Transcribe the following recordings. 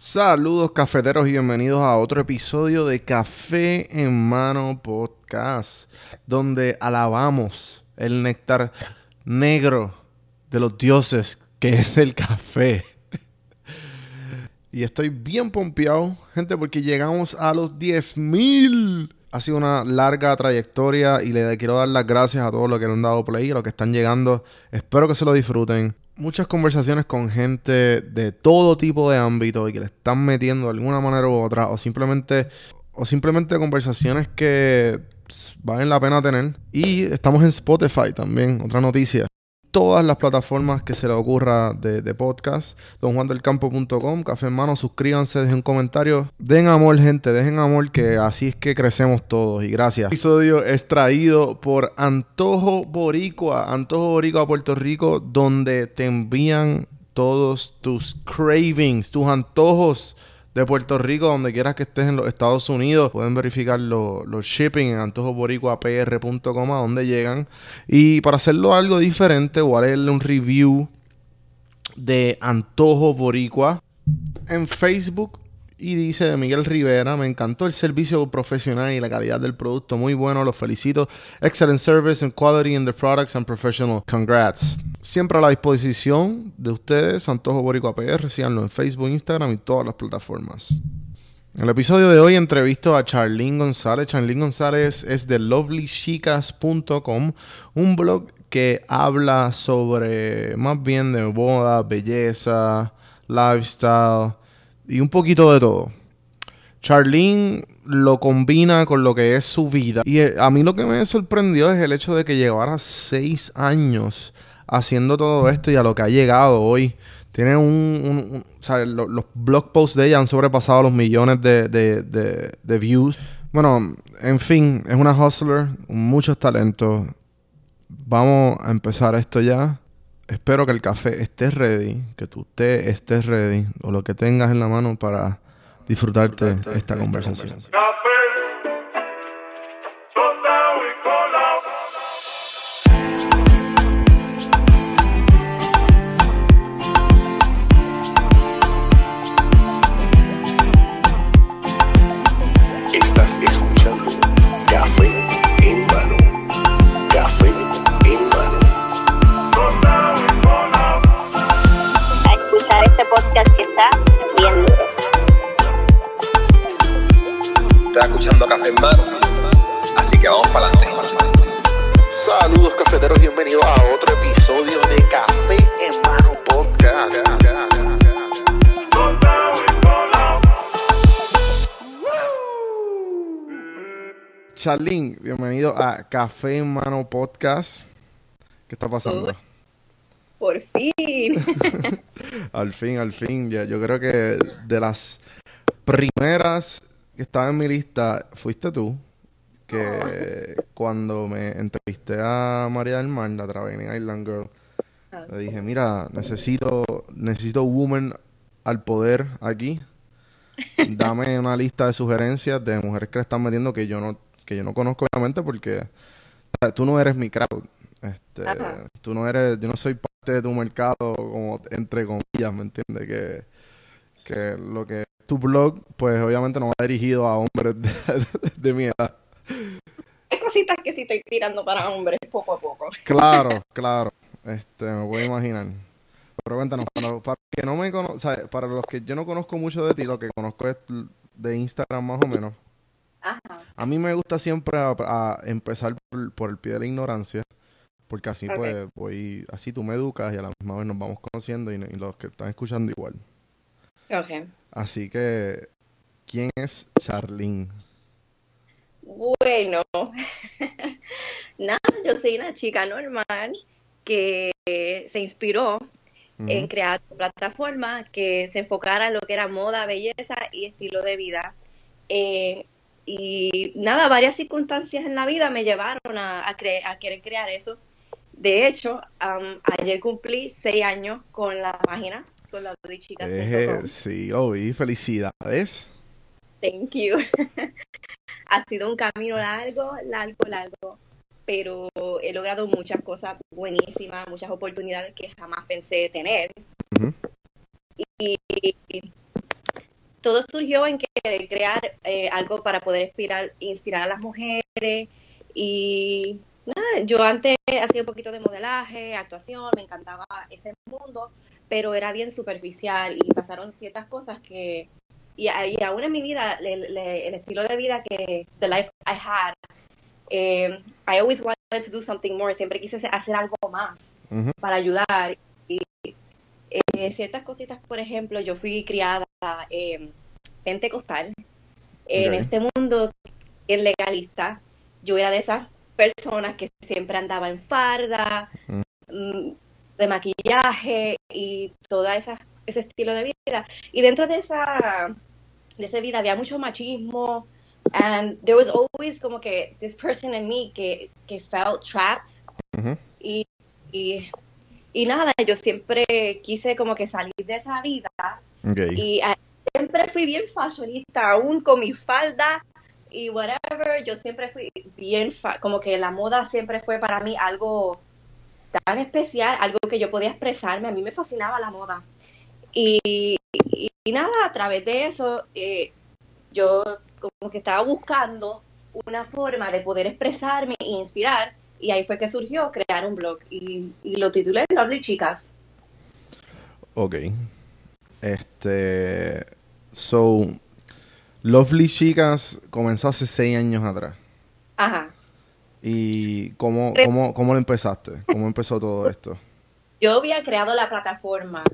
Saludos cafeteros y bienvenidos a otro episodio de Café en Mano Podcast, donde alabamos el néctar negro de los dioses que es el café. y estoy bien pompeado, gente, porque llegamos a los 10.000. Ha sido una larga trayectoria y le quiero dar las gracias a todos los que han dado play, a los que están llegando. Espero que se lo disfruten muchas conversaciones con gente de todo tipo de ámbito y que le están metiendo de alguna manera u otra o simplemente o simplemente conversaciones que valen la pena tener. Y estamos en Spotify también, otra noticia todas las plataformas que se le ocurra de, podcast. DonJuanDelCampo.com, Café en Mano, suscríbanse, dejen un comentario. Den amor, gente, dejen amor, que así es que crecemos todos. Y gracias. Episodio es traído por Antojo Boricua, Antojo Boricua, Puerto Rico, donde te envían todos tus cravings, tus antojos de Puerto Rico, donde quieras que estés en los Estados Unidos. Pueden verificar los shipping en antojoboricuapr.com a donde llegan. Y para hacerlo algo diferente, voy a leerle un review de Antojo Boricua en Facebook y dice Miguel Rivera, me encantó el servicio profesional y la calidad del producto, muy bueno, los felicito. Excellent service and quality in the products and professional. Congrats. Siempre a la disposición de ustedes, Antojo Boricua PR, síganlo en Facebook, Instagram y todas las plataformas. En el episodio de hoy entrevisto a Charlene González. Charlene González es de lovelychicas.com, un blog que habla sobre más bien de moda, belleza, lifestyle y un poquito de todo. Charlene lo combina con lo que es su vida. Y a mí lo que me sorprendió es el hecho de que llevara seis años haciendo todo esto y a lo que ha llegado hoy. Tiene un... o sea, los blog posts de ella han sobrepasado los millones de, de, views. Bueno, en fin, es una hustler, muchos talentos. Vamos a empezar esto ya. Espero que el café esté ready, que tu té estés ready o lo que tengas en la mano para disfrutarte, esta, esta conversación. Escuchando Café en Mano. Así que vamos para adelante. Saludos cafeteros, bienvenidos a otro episodio de Café en Mano Podcast. Charlene, bienvenido a Café en Mano Podcast. ¿Qué está pasando? Por fin. al fin, al fin. Ya, yo creo que de las primeras que estaba en mi lista fuiste tú. Que cuando me entrevisté a María del Mar, la Traveling Island Girl, ah. le dije, mira, necesito, necesito woman al poder aquí. Dame una lista de sugerencias de mujeres que le están metiendo que yo no, que yo no conozco obviamente porque tú no eres mi crowd. Este, tú no eres, yo no soy parte de tu mercado como entre comillas, ¿me entiendes? Que, que lo que tu blog, pues obviamente no va dirigido a hombres de, mi edad. Hay cositas que sí estoy tirando para hombres poco a poco. Claro, claro. Este, me voy a imaginar. Pero cuéntanos, para, que no me para los que yo no conozco mucho de ti, lo que conozco es de Instagram más o menos. Ajá. A mí me gusta siempre a, empezar por, el pie de la ignorancia, porque así pues voy, así tú me educas y a la misma vez nos vamos conociendo y, y los que están escuchando igual. Okay. Así que, ¿quién es Charlene? Bueno, nada, yo soy una chica normal que se inspiró en crear una plataforma que se enfocara en lo que era moda, belleza y estilo de vida. Eh, y nada, varias circunstancias en la vida me llevaron a, a, a querer crear eso. De hecho, ayer cumplí seis años con la página con la chicas. Eh, sí, oí, felicidades. Thank you. ha sido un camino largo, largo, largo, pero he logrado muchas cosas buenísimas, muchas oportunidades que jamás pensé tener. Y todo surgió en querer crear eh, algo para poder inspirar, inspirar a las mujeres y nada, yo antes hacía un poquito de modelaje, actuación, me encantaba ese mundo, pero era bien superficial y pasaron ciertas cosas que, y, y aún en mi vida, el, el, estilo de vida que, the life I had, eh, I always wanted to do something more, siempre quise hacer algo más para ayudar. Y eh, ciertas cositas, por ejemplo, yo fui criada eh, pentecostal. En este mundo es legalista, yo era de esas personas que siempre andaba en farda, de maquillaje y toda esa, ese estilo de vida. Y dentro de esa, de esa vida había mucho machismo, and there was always como que this person in me que, que felt trapped. Y, y, y nada, yo siempre quise como que salir de esa vida. Y ah, siempre fui bien fashionista, aún con mi falda y whatever, yo siempre fui bien, fa- como que la moda siempre fue para mí algo tan especial, algo que yo podía expresarme, a mí me fascinaba la moda. Y, y- y nada, a través de eso, eh, yo como que estaba buscando una forma de poder expresarme e inspirar, y ahí fue que surgió crear un blog, y, y lo titulé Lovely Chicas. Ok. Este. So. Lovely Chicas comenzó hace seis años atrás. Ajá. ¿Y cómo, cómo, cómo lo empezaste? ¿Cómo empezó todo esto? Yo había creado la plataforma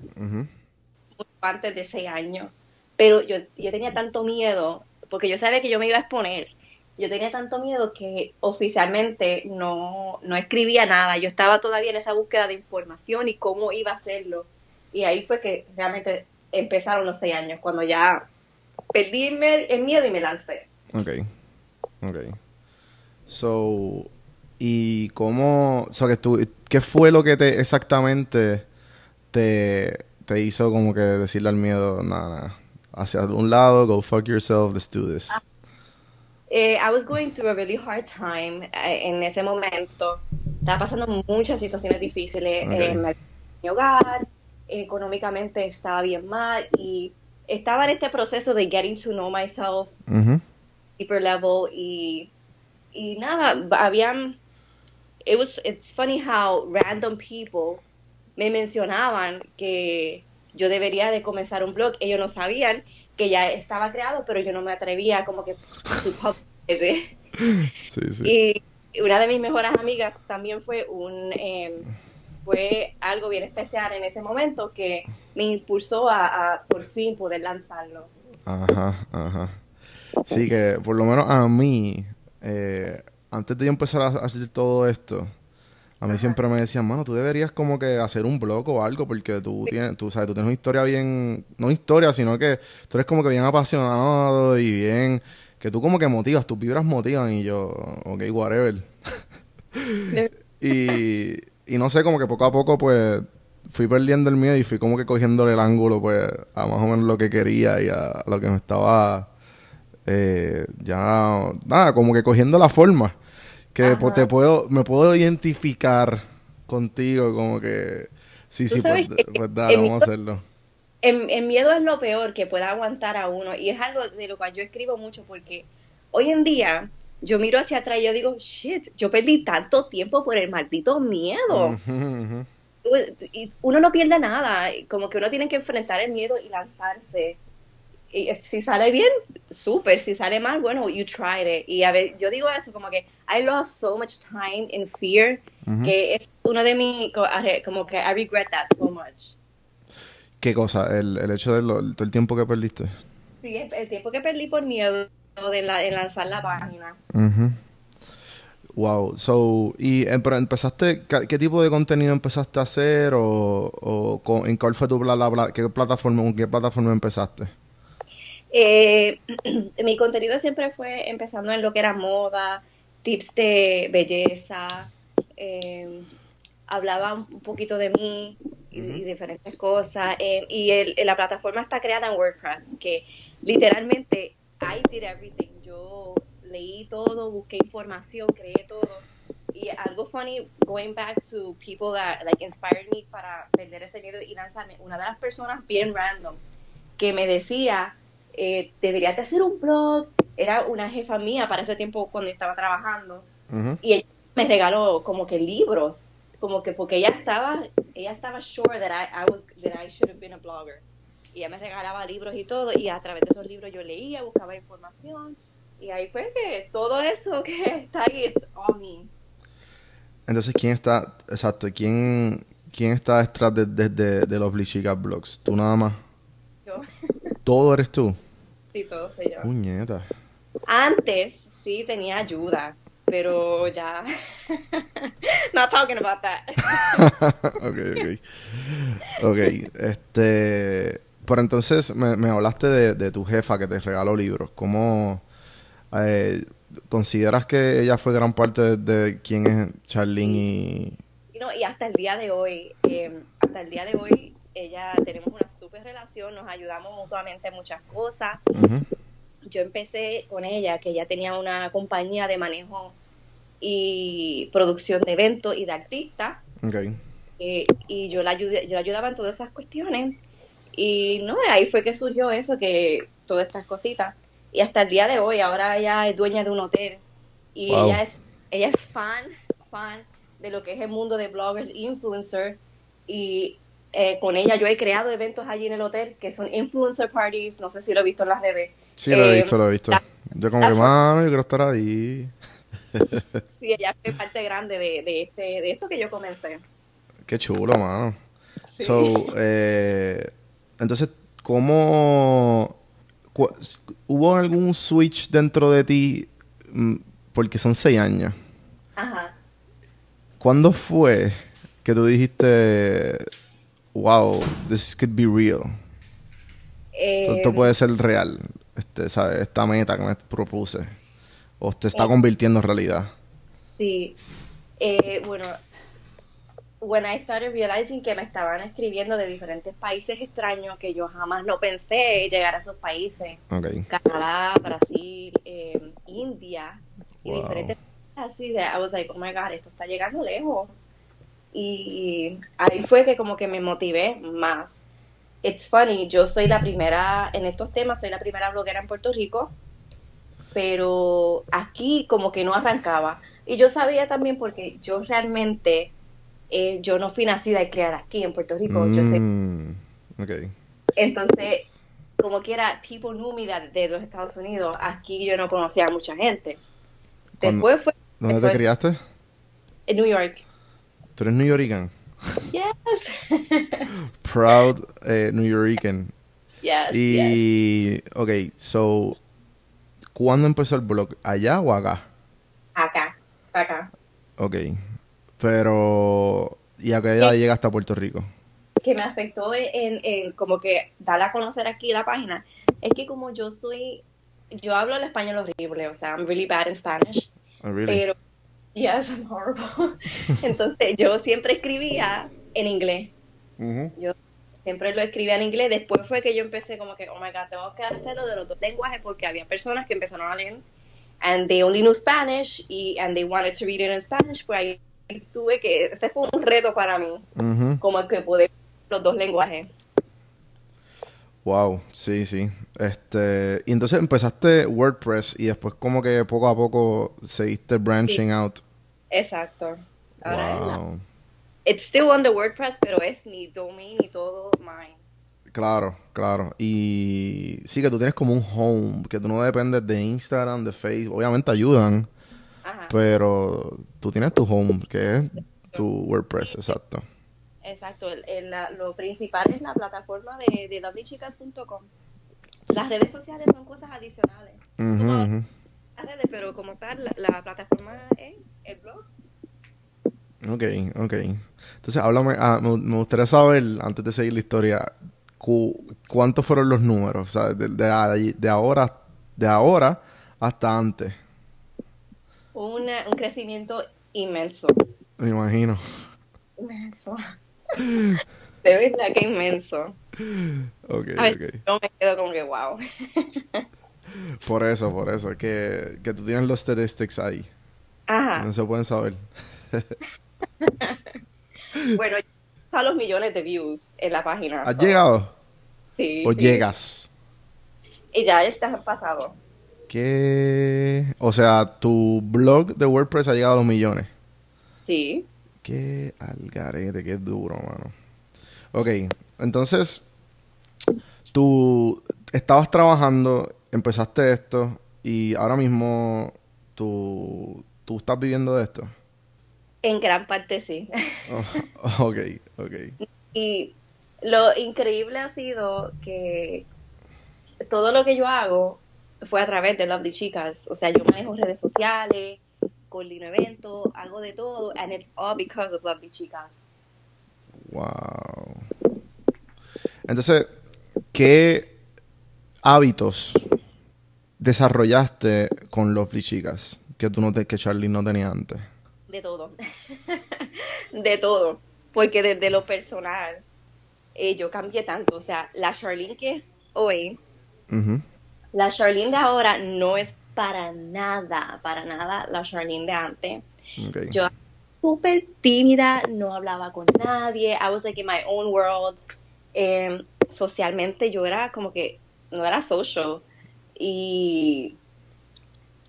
antes de seis años, pero yo, yo tenía tanto miedo, porque yo sabía que yo me iba a exponer, yo tenía tanto miedo que oficialmente no, no escribía nada, yo estaba todavía en esa búsqueda de información y cómo iba a hacerlo, y ahí fue que realmente empezaron los seis años, cuando ya perdí el miedo y me lancé. Ok. Ok. So. ¿Y cómo. So que tú, ¿Qué fue lo que te exactamente te, te hizo como que decirle al miedo, nada, nada, hacia un lado, go fuck yourself, let's do this? Eh, I was going through a really hard time eh, en ese momento. Estaba pasando muchas situaciones difíciles Ok. en mi hogar, económicamente estaba bien mal y estaba en este proceso de getting to know myself deeper level y, y nada, habían it was it's funny how random people me mencionaban que yo debería de comenzar un blog, ellos no sabían que ya estaba creado, pero yo no me atrevía como que. Sí, sí. Y una de mis mejores amigas también fue un eh, fue algo bien especial en ese momento que me impulsó a, a por fin poder lanzarlo. Ajá, ajá. Sí, que por lo menos a mí, eh, antes de yo empezar a hacer todo esto, a mí siempre me decían, mano, tú deberías como que hacer un blog o algo, porque tú tienes, tú sabes, tú tienes una historia bien, no historia, sino que tú eres como que bien apasionado y bien, que tú como que motivas, tus vibras motivan y yo, ok, whatever. Y, y no sé, como que poco a poco, pues, fui perdiendo el miedo y fui como que cogiéndole el ángulo, pues, a más o menos lo que quería y a lo que me estaba, eh, ya, nada, como que cogiendo la forma. Que Ajá. pues, te puedo, me puedo identificar contigo, como que, sí, sí, pues, que pues dale, vamos a hacerlo. El, el miedo es lo peor que pueda aguantar a uno y es algo de lo cual yo escribo mucho porque hoy en día yo miro hacia atrás y yo digo, shit, yo perdí tanto tiempo por el maldito miedo. Ujú. Y uno no pierde nada, como que uno tiene que enfrentar el miedo y lanzarse. Y si sale bien, súper, si sale mal, bueno, you tried it. Y a ver, yo digo eso como que I lost so much time in fear, que es uno de mis, como que I regret that so much. ¿Qué cosa? El, el hecho de lo- todo el tiempo que perdiste. Sí, el, el tiempo que perdí por miedo de, la- de lanzar la página. Wow, so, y eh, pero empezaste, ¿qué, tipo de contenido empezaste a hacer o, o con- en cuál fue tu pla- la pla- qué plataforma, con qué plataforma empezaste? Eh, mi contenido siempre fue empezando en lo que era moda, tips de belleza, eh, hablaba un poquito de mí y, y diferentes cosas. eh, y el- la plataforma está creada en WordPress, que literalmente I did everything. Yo leí todo, busqué información, creé todo. Y algo funny, going back to people that like inspired me para perder ese miedo y lanzarme, una de las personas bien random que me decía eh, deberías de hacer un blog. Era una jefa mía para ese tiempo cuando estaba trabajando. Y ella me regaló como que libros, como que porque ella estaba, ella estaba sure that I, I was, that I should have been a blogger. Y ella me regalaba libros y todo, y a través de esos libros yo leía, buscaba información, y ahí fue que todo eso que está ahí, it's all me. Entonces, ¿quién está, exacto, quién, quién está detrás de, de, de, de los Chicas Blogs? ¿Tú nada más? Yo, ¿Todo eres tú? Sí, todo soy yo. Puñeta. Antes sí tenía ayuda, pero ya, not talking about that. ok, ok. Ok, este... Pero entonces me, me hablaste de, de tu jefa que te regaló libros. ¿Cómo eh, consideras que ella fue gran parte de, de quién es Charlene y... Y, no, y hasta el día de hoy, eh, hasta el día de hoy, ella tenemos una súper relación, nos ayudamos mutuamente en muchas cosas. Yo empecé con ella, que ella tenía una compañía de manejo y producción de eventos y de artistas, eh, y yo la, ayudé, yo la ayudaba en todas esas cuestiones. Y no, ahí fue que surgió eso, que todas estas cositas. Y hasta el día de hoy, ahora ella es dueña de un hotel. Y Wow. ella es ella es fan, fan de lo que es el mundo de bloggers e influencers. Y eh, con ella yo he creado eventos allí en el hotel que son influencer parties. No sé si lo he visto en las redes. Sí, lo he Eh, visto, lo he visto. la- Yo como que, mami, yo quiero estar ahí. Sí, ella fue parte grande de, de, este, de esto que yo comencé. Qué chulo, mano. Sí. So, eh, entonces, ¿cómo... ¿Hubo algún switch dentro de ti? Mm, Porque son seis años. Ajá. ¿Cuándo fue que tú dijiste, wow, this could be real? Esto, esto Eh, puede ser real, este, ¿sabes? Esta meta que me propuse. O te está Eh. convirtiendo en realidad. Sí. Eh, bueno, when I started realizing que me estaban escribiendo de diferentes países extraños que yo jamás no pensé llegar a esos países. Canadá, Brasil, eh, India y diferentes países así de I was like, oh my god, esto está llegando lejos. Y ahí fue que como que me motivé más. It's funny, yo soy la primera en estos temas, soy la primera bloguera en Puerto Rico, pero aquí como que no arrancaba. Y yo sabía también porque yo realmente, eh, yo no fui nacida y criada aquí en Puerto Rico, yo soy Mm, entonces, como quiera, people knew me de, los Estados Unidos. Aquí yo no conocía a mucha gente. Después fue ¿Dónde te criaste? en New York. Tú eres New Yorican. Yes. Proud eh, New Yorican. yes, yes. Y, ok, so, ¿cuándo empezó el blog? ¿Allá o acá? Acá, acá. Ok. Pero, ¿y a qué edad llegaste a Puerto Rico? Que me afectó en, en como que dar a conocer aquí la página. Es que como yo soy, yo hablo el español horrible, o sea, I'm really bad in Spanish. Oh, really? Pero, yes, I'm horrible. Entonces, yo siempre escribía en inglés. Yo siempre lo escribía en inglés. Después fue que yo empecé como que, oh my god, tengo que hacerlo de los dos lenguajes porque había personas que empezaron a leer and they only knew Spanish y and they wanted to read it in Spanish. Pues ahí tuve que, ese fue un reto para mí, como que poder los dos lenguajes. Wow, sí, sí. Este, y entonces empezaste WordPress y después como que poco a poco seguiste branching out. Exacto. Ahora es la- Wow. It's still on the WordPress, pero es mi domain y todo mine. Claro, claro. Y sí que tú tienes como un home, que tú no dependes de Instagram, de Facebook. Obviamente ayudan, Ajá. pero tú tienes tu home, que es tu WordPress, exacto. Exacto, el- el- la- lo principal es la plataforma de, de lovelychicas.com. Las redes sociales son cosas adicionales. Ujú. las redes, pero como tal, la, la plataforma es el blog. Ok, ok. Entonces, háblame, ah, me, me gustaría saber, antes de seguir la historia, cu- ¿cuántos fueron los números? O sea, de, de de ahora, de ahora hasta antes, Una- un crecimiento inmenso. me imagino. Inmenso. De verdad que inmenso. Ok, A yo me quedo como que wow. Por eso, por eso, que, que tú tienes los statistics ahí. Ajá. No se pueden saber. Bueno, a los millones de views en la página. ¿Has so, llegado? Sí, ¿O sí. llegas? Y ya está pasado. ¿Qué? O sea, tu blog de WordPress ha llegado a los millones. Sí. Qué algarete, qué duro, mano. Ok, entonces, tú estabas trabajando, empezaste esto y ahora mismo tú, tú estás viviendo de esto. En gran parte sí. Oh, ok, ok. Y lo increíble ha sido que todo lo que yo hago fue a través de Lovely Chicas. O sea, yo manejo redes sociales, coordino eventos, hago de todo, and it's all because of Lovely Chicas. Wow. Entonces, ¿qué hábitos desarrollaste con Lovely Chicas que tú no te, que Charlie no tenía antes? De todo. de todo. Porque desde lo personal, eh, yo cambié tanto. O sea, la Charlene que es hoy, la Charlene de ahora no es para nada, para nada la Charlene de antes. Yo súper tímida, no hablaba con nadie, I was like in my own world. Eh, socialmente yo era como que no era social. Y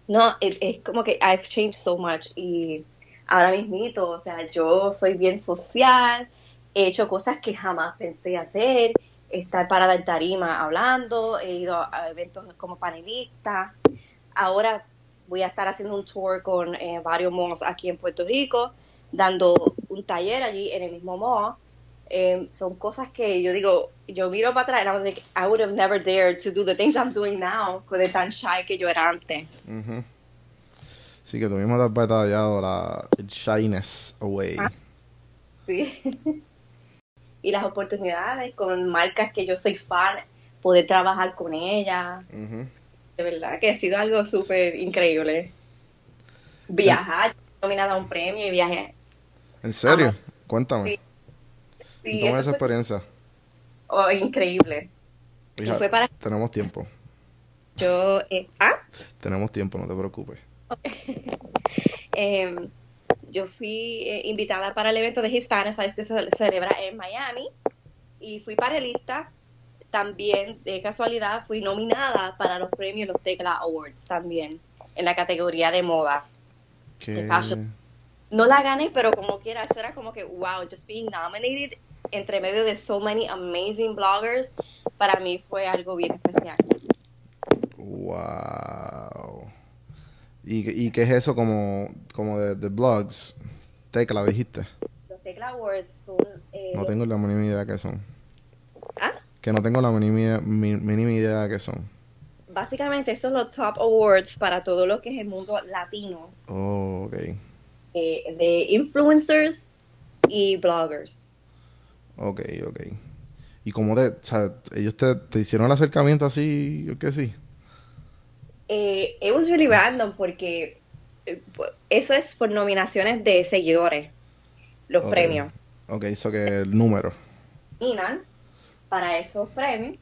no, es, es como que I've changed so much. Y ahora mismito, o sea, yo soy bien social, he hecho cosas que jamás pensé hacer, estar parada en tarima hablando, he ido a eventos como panelista, ahora voy a estar haciendo un tour con eh, varios malls aquí en Puerto Rico, dando un taller allí en el mismo mall. Eh, son cosas que yo digo, yo miro para atrás y I was like, I would have never dared to do the things I'm doing now, de tan shy que yo era antes. Sí, que te has batallado la shyness away. Ah. Sí. y las oportunidades con marcas que yo soy fan, poder trabajar con ellas, Ujú. De verdad que ha sido algo súper increíble. Viajar, nominada a un premio y viajé. ¿En serio? Cuéntame. Sí. Sí, eso esa fue experiencia. oh, increíble. Y Hija, fue para Tenemos tiempo. yo, eh, ah, Tenemos tiempo, no te preocupes. Em, yo fui eh, invitada para el evento de Hispanics que se celebra en Miami y fui panelista. También, de casualidad, fui nominada para los premios, los Tecla Awards también, en la categoría de moda. ¿Qué? fashion. No la gané, pero como quiera, eso era como que, wow, just being nominated entre medio de so many amazing bloggers, para mí fue algo bien especial. Wow. ¿Y, y qué es eso como, como de, de blogs? Tecla, dijiste. Los Tecla Awards son... eh, No tengo la mínima idea qué son. ¿ah? Que no tengo la mínima, mínima idea de qué son. Básicamente, esos son los top awards para todo lo que es el mundo latino, Oh, ok. eh, de influencers y bloggers. Ok, ok. ¿Y cómo te, o sea, ellos te, te hicieron el acercamiento así, yo qué sí? Eh, it was really random porque eh, eso es por nominaciones de seguidores, los premios. Ok, eso que el número. Nominan para esos premios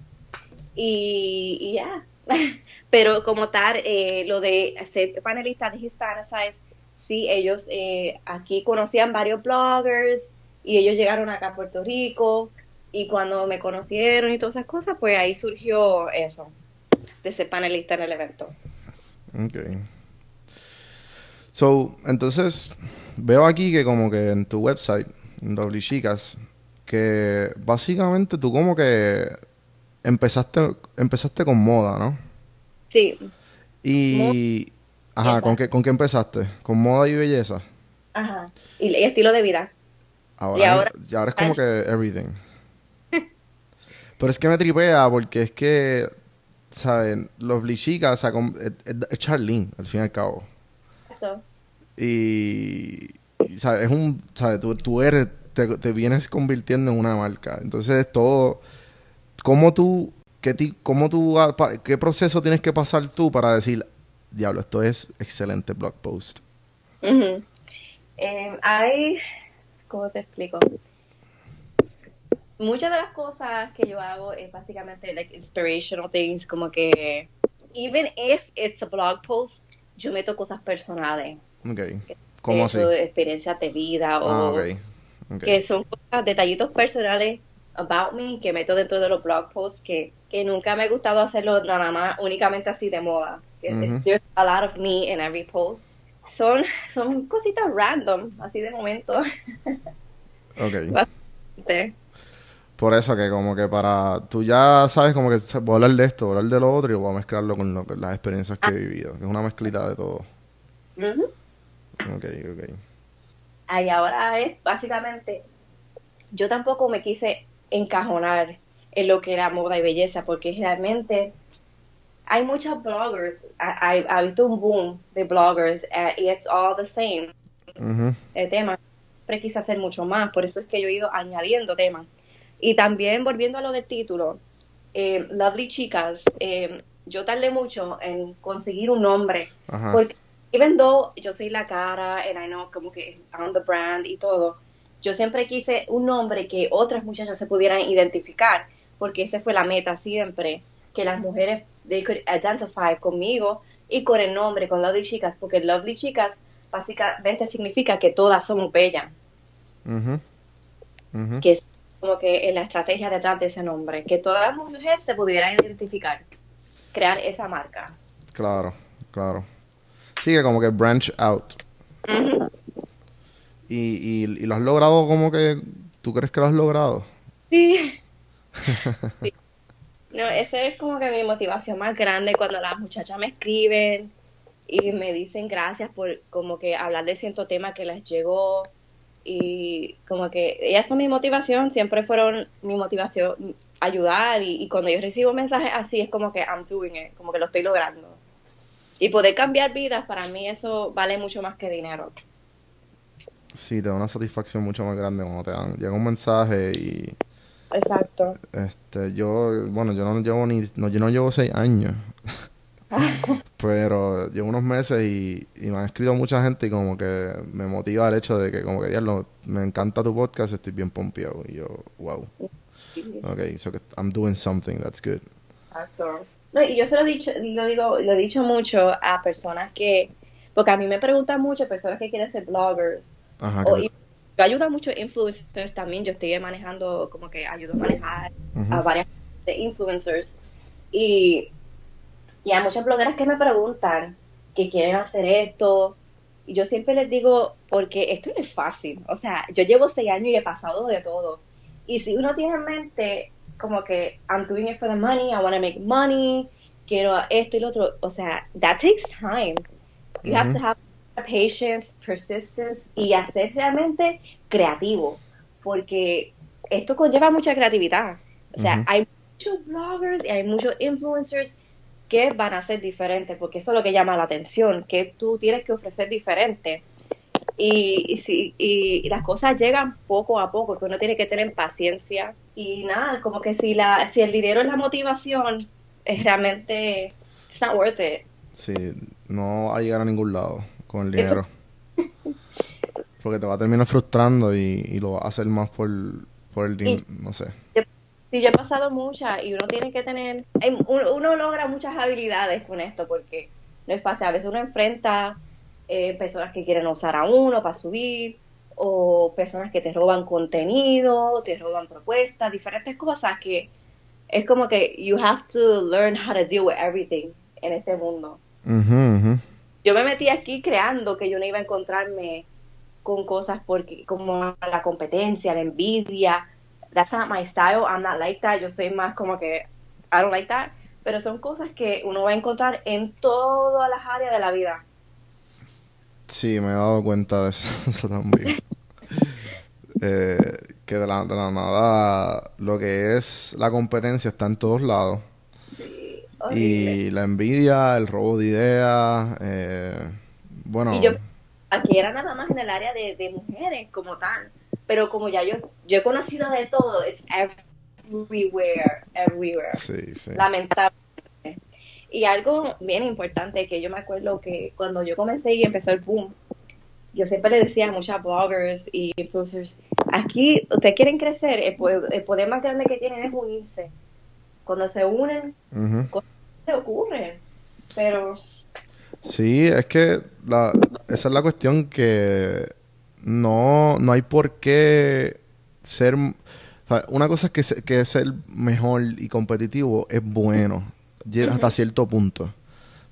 y, ya. Pero como tal, eh, lo de ser panelista de Hispanicize, sí, ellos eh, aquí conocían varios bloggers y ellos llegaron acá a Puerto Rico y cuando me conocieron y todas esas cosas, pues ahí surgió eso, de ser panelista en el evento. Ok. So, entonces, veo aquí que como que en tu website, en Doble Chicas, que básicamente tú como que empezaste, empezaste con moda, ¿no? Sí, Y, ajá, ¿con qué, ¿con qué empezaste? ¿Con moda y belleza? ajá. Y, y estilo de vida. Ahora, Y ahora- y ahora es como que everything. Pero es que me tripea porque es que, ¿saben? Los Chicas, o sea, con- es, es- es Charlene, al fin y al cabo. Eso. Y, y, ¿sabes? Es un, ¿sabes? Tú, tú eres, te, te vienes convirtiendo en una marca. Entonces, todo, ¿cómo tú, qué, ti- cómo tú, qué proceso tienes que pasar tú para decir, diablo, esto es excelente blog post? Eh, hay, ¿cómo te explico? Muchas de las cosas que yo hago es básicamente like inspirational things, como que even if it's a blog post, yo meto cosas personales, Ok. ¿Cómo así? experiencias de vida o Ah, ok. Que son cosas, detallitos personales about me que meto dentro de los blog posts que que nunca me ha gustado hacerlo nada más únicamente así de moda. Ujú. There's a lot of me in every post. Son, son cositas random, así de momento. Ok. Bastante. Por eso que como que para... Tú ya sabes como que voy a hablar de esto, voy a hablar de lo otro y voy a mezclarlo con lo las experiencias que he vivido. Que es una mezclita de todo. Ok, ok. Ahí ahora es básicamente, yo tampoco me quise encajonar en lo que era moda y belleza, porque realmente hay muchos bloggers, ha, visto un boom de bloggers eh, y it's all the same el tema. Siempre quise hacer mucho más, por eso es que yo he ido añadiendo temas. Y también volviendo a lo del título, eh, Lovely Chicas, eh, yo tardé mucho en conseguir un nombre, Ajá. porque even though yo soy la cara, and I know como que I'm the brand y todo, yo siempre quise un nombre que otras muchachas se pudieran identificar, porque esa fue la meta siempre, que las mujeres, they could identify conmigo y con el nombre, con Lovely Chicas, porque Lovely Chicas básicamente significa que todas somos bellas, Ujú. Ujú. que es como que la estrategia detrás de ese nombre, que toda mujer se pudiera identificar, crear esa marca. Claro, claro. Sí, que como que branch out. Y, y, y lo has logrado como que... ¿Tú crees que lo has logrado? Sí. Sí. No, esa es como que mi motivación más grande cuando las muchachas me escriben y me dicen gracias por como que hablar de cierto tema que les llegó y como que ellas son mi motivación, siempre fueron mi motivación ayudar y, y cuando yo recibo mensajes así es como que I'm doing it, como que lo estoy logrando. Y poder cambiar vidas, para mí eso vale mucho más que dinero. Sí, te da una satisfacción mucho más grande cuando te dan... Llega un mensaje y... Exacto. Este, yo, bueno, yo no llevo ni, no, yo no llevo seis años, pero llevo unos meses y, y me han escrito mucha gente y como que me motiva el hecho de que como que, diablo, me encanta tu podcast, estoy bien pompeado. Y yo, wow, ok, so que I'm doing something, that's good. Exacto. No, y yo se lo he dicho, lo digo, lo he dicho mucho a personas que, porque a mí me preguntan mucho personas que quieren ser bloggers, Ajá, o y- yo ayudo a muchos influencers también, yo estoy manejando, como que ayudo a manejar Ujú. a varias de influencers, y, y hay muchas blogueras que me preguntan que quieren hacer esto, y yo siempre les digo, porque esto no es fácil, o sea, yo llevo seis años y he pasado de todo, y si uno tiene en mente como que I'm doing it for the money, I want to make money, quiero esto y lo otro, o sea, that takes time. You have to have patience, persistence y hacer realmente creativo, porque esto conlleva mucha creatividad. O sea, hay muchos bloggers y hay muchos influencers que van a ser diferentes, porque eso es lo que llama la atención, que tú tienes que ofrecer diferente. Y, y, si, y las cosas llegan poco a poco, que uno tiene que tener paciencia. Y nada, como que si, la, si el dinero es la motivación, es realmente, it's not worth it. Sí, no va a llegar a ningún lado con el dinero. Porque te va a terminar frustrando y, y lo vas a hacer más por, por el dinero, no sé. Sí, yo he pasado muchas y uno tiene que tener, uno logra muchas habilidades con esto porque no es fácil. A veces uno enfrenta eh, personas que quieren usar a uno para subir o personas que te roban contenido, te roban propuestas, diferentes cosas que es como que you have to learn how to deal with everything en este mundo. Yo me metí aquí creando que yo no iba a encontrarme con cosas porque como la competencia, la envidia, that's not my style, I'm not like that, yo soy más como que I don't like that, pero son cosas que uno va a encontrar en todas las áreas de la vida. Sí, me he dado cuenta de eso, también. Eh, que de la, de la nada lo que es la competencia está en todos lados. Horrible. Y la envidia, el robo de ideas, eh, bueno, Y yo aquí era nada más en el área de, de mujeres como tal, pero como ya yo yo he conocido de todo, it's everywhere, everywhere. sí, sí. lamentablemente. Y algo bien importante que yo me acuerdo que cuando yo comencé y empezó el boom, yo siempre le decía a muchas bloggers y influencers, aquí ustedes quieren crecer, el poder, el poder más grande que tienen es unirse. Cuando se unen, cosas se ocurren. Pero Sí, es que la, esa es la cuestión que no, no hay por qué ser... O sea, una cosa es que, se- que ser mejor y competitivo es bueno, hasta cierto punto.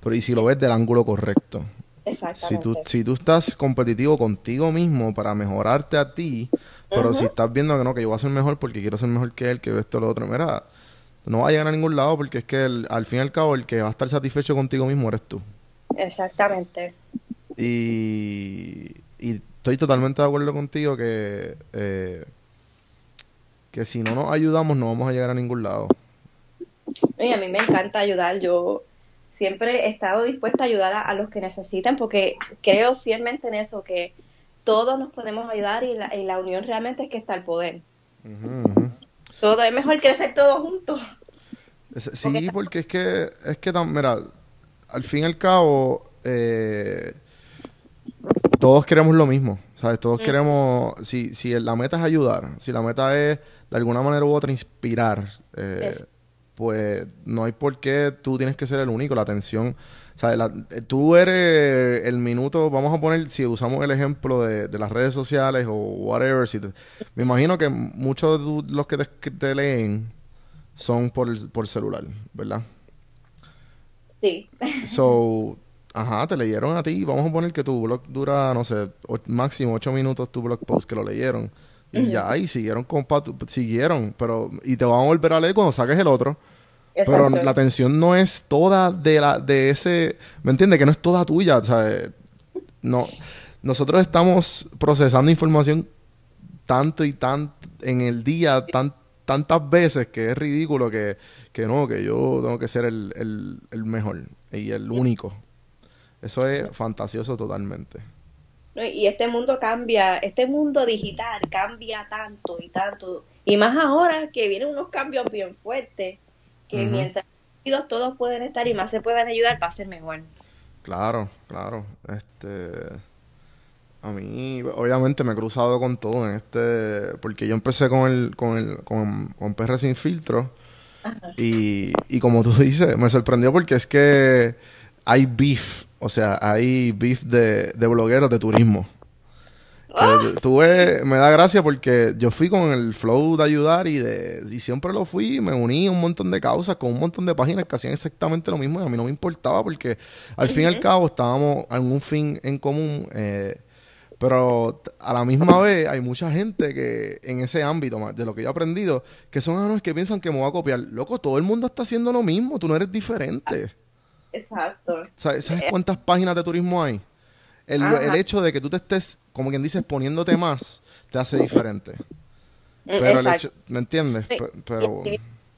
Pero y si lo ves del ángulo correcto. Si tú, si tú estás competitivo contigo mismo para mejorarte a ti, pero si estás viendo que no, que yo voy a ser mejor porque quiero ser mejor que él, que esto, lo otro, mira, no va a llegar a ningún lado porque es que el- al fin y al cabo el que va a estar satisfecho contigo mismo eres tú. Exactamente. Y, y estoy totalmente de acuerdo contigo que, eh, que si no nos ayudamos no vamos a llegar a ningún lado. Y a mí me encanta ayudar. Yo siempre he estado dispuesta a ayudar a, a los que necesitan porque creo fielmente en eso, que todos nos podemos ayudar y la, y la unión realmente es que está el poder. Todo es mejor crecer todos juntos. Es- Sí, porque es que, es que, mira, al fin y al cabo, eh, todos queremos lo mismo, ¿sabes? Todos queremos, si, si la meta es ayudar, si la meta es de alguna manera u otra inspirar, eh, pues no hay por qué tú tienes que ser el único, la atención, ¿sabes? La- eh, tú eres el minuto, vamos a poner, si usamos el ejemplo de, de las redes sociales o whatever, si te- me imagino que muchos de tu- los que te, que te leen son por, por celular, ¿verdad? Sí. So, ajá, te leyeron a ti. Vamos a poner que tu blog dura, no sé, o- máximo ocho minutos tu blog post que lo leyeron. Y ya, y siguieron con siguieron, pero, y te van a volver a leer cuando saques el otro. Pero la atención no es toda de la, de ese, ¿me entiendes? Que no es toda tuya, ¿sabes? No, nosotros estamos procesando información tanto y tan en el día, tan, tantas veces que es ridículo que, que no, que yo tengo que ser el, el, el mejor y el único. Eso es fantasioso totalmente. ¿No? Y este mundo cambia, este mundo digital cambia tanto y tanto. Y más ahora que vienen unos cambios bien fuertes, que mientras todos pueden estar y más se puedan ayudar, va a ser mejor. Claro, claro. Este, a mí, obviamente, me he cruzado con todo en este, porque yo empecé con el, con el, con, con PR sin filtro y, y como tú dices, me sorprendió porque es que hay beef, o sea, hay beef de, de blogueros de turismo. Que tuve, me da gracia porque yo fui con el flow de ayudar y de y siempre lo fui, me uní a un montón de causas con un montón de páginas que hacían exactamente lo mismo y a mí no me importaba porque al fin y al cabo estábamos en un fin en común, eh, pero a la misma vez hay mucha gente que en ese ámbito de lo que yo he aprendido, que son anos que piensan que me voy a copiar. Loco, todo el mundo está haciendo lo mismo, tú no eres diferente. Exacto. ¿Sabes, sabes cuántas páginas de turismo hay? El, el hecho de que tú te estés, como quien dice, poniéndote más, te hace diferente. Mm, Pero el hecho, ¿me entiendes? Sí, Pe- Pero,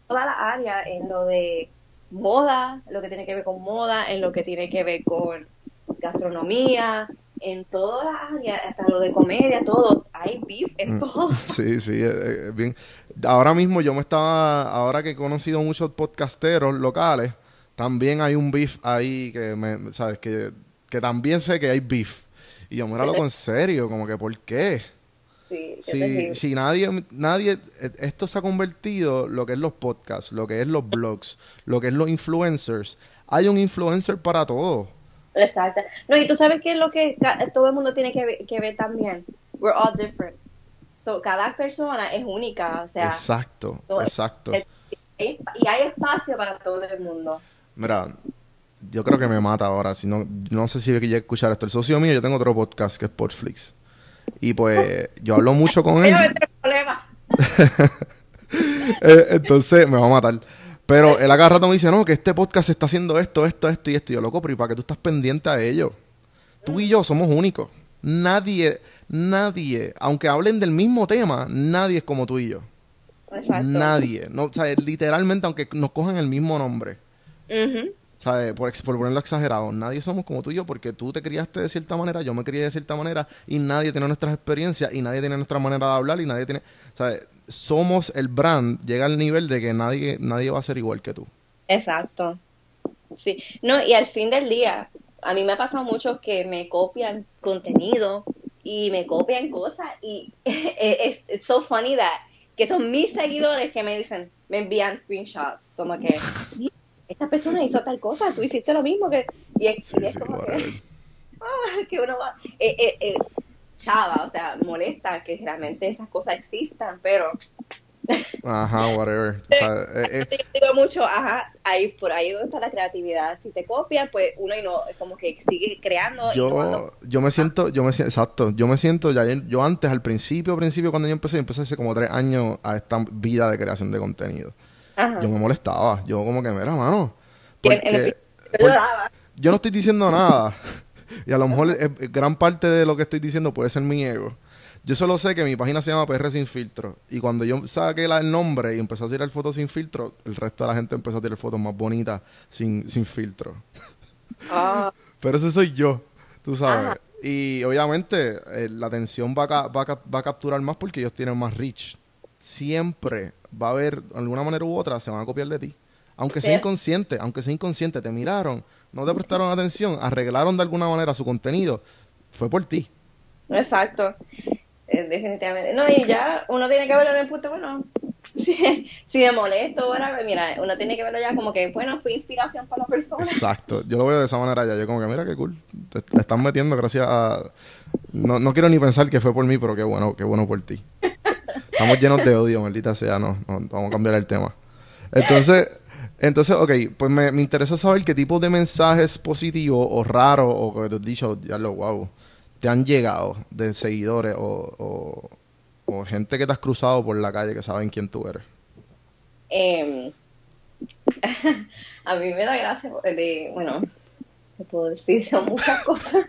toda la área en lo de moda, lo que tiene que ver con moda, en lo que tiene que ver con gastronomía, en todas las áreas, hasta lo de comedia, todo, hay beef en Mm. todo. sí, sí, eh, eh, bien. Ahora mismo yo me estaba, ahora que he conocido muchos podcasteros locales, también hay un beef ahí que me, ¿sabes? Que, que también sé que hay beef. Y yo, míralo en serio, como que, ¿por qué? Sí, Si, si nadie, nadie, eh, esto se ha convertido lo que es los podcasts, lo que es los blogs, lo que es los influencers. Hay un influencer para todo. Exacto. No, y tú sabes qué es lo que todo el mundo tiene que ver, que ver también. We're all different. So, cada persona es única, o sea, Exacto, exacto. y hay espacio para todo el mundo. Mira, yo creo que me mata ahora. Si no, no sé si ya escuchar esto. El socio mío, yo tengo otro podcast que es Portflix. Y pues yo hablo mucho con él. Eh, entonces me va a matar. Pero él a cada rato me dice, no, que este podcast está haciendo esto, esto, esto y esto. Y yo, loco, pero ¿y para qué tú estás pendiente a ello? Tú y yo somos únicos. Nadie, nadie, aunque hablen del mismo tema, nadie es como tú y yo. Exacto. Nadie. No, o sea, literalmente, aunque nos cojan el mismo nombre. ¿Sabes? Por, por ponerlo exagerado, nadie somos como tú y yo porque tú te criaste de cierta manera, yo me crié de cierta manera y nadie tiene nuestras experiencias y nadie tiene nuestra manera de hablar y nadie tiene, ¿sabes? Somos el brand, llega al nivel de que nadie, nadie va a ser igual que tú. Exacto. Sí. No, y al fin del día, a mí me ha pasado mucho que me copian contenido y me copian cosas y es it's so funny that que son mis seguidores que me dicen, me envían screenshots, como que esta persona hizo tal cosa, tú hiciste lo mismo que y es, Sí, y es sí, como que, ah, que uno va eh, eh, eh, chava, o sea, molesta que realmente esas cosas existan, pero Ajá, whatever. O sea, eh, eh, digo mucho, ajá, ahí por ahí donde está la creatividad. Si te copian, pues uno y no, es como que sigue creando. y yo, tomando- yo me siento, yo me siento, exacto, yo me siento, ya yo antes, al principio, principio, cuando yo empecé, yo empecé hace como tres años a esta vida de creación de contenido. Ajá. Yo me molestaba, yo como que, mira, mano, porque Yo no estoy diciendo nada. Y a lo mejor eh, gran parte de lo que estoy diciendo puede ser mi ego. Yo solo sé que mi página se llama PR Sin Filtro. Y cuando yo saqué la- el nombre y empecé a tirar fotos sin filtro, el resto de la gente empezó a tirar fotos más bonitas sin, sin filtro. Ah, Pero ese soy yo, tú sabes. Ajá. Y obviamente eh, la atención va a, va, a, va a capturar más porque ellos tienen más reach. Siempre va a haber, de alguna manera u otra, se van a copiar de ti. Aunque sea inconsciente, aunque sea inconsciente, te miraron, no te prestaron atención, arreglaron de alguna manera su contenido, fue por ti. exacto. Eh, definitivamente. No, y ya uno tiene que verlo en el punto, bueno, si, si me molesto ahora, mira, uno tiene que verlo ya como que, bueno, fue inspiración para la persona. Exacto, yo lo veo de esa manera ya. Yo como que, mira qué cool, te, te están metiendo gracias a... No, no quiero ni pensar que fue por mí, pero qué bueno, qué bueno por ti. Estamos llenos de odio, maldita sea, no, no, vamos a cambiar el tema. Entonces, entonces, ok, pues me, me interesa saber qué tipo de mensajes positivos o raros o que te has dicho, ya lo wow, te han llegado de seguidores o, o, o gente que te has cruzado por la calle que saben quién tú eres. Em, a mí me da gracia de, bueno, te puedo decir son muchas cosas.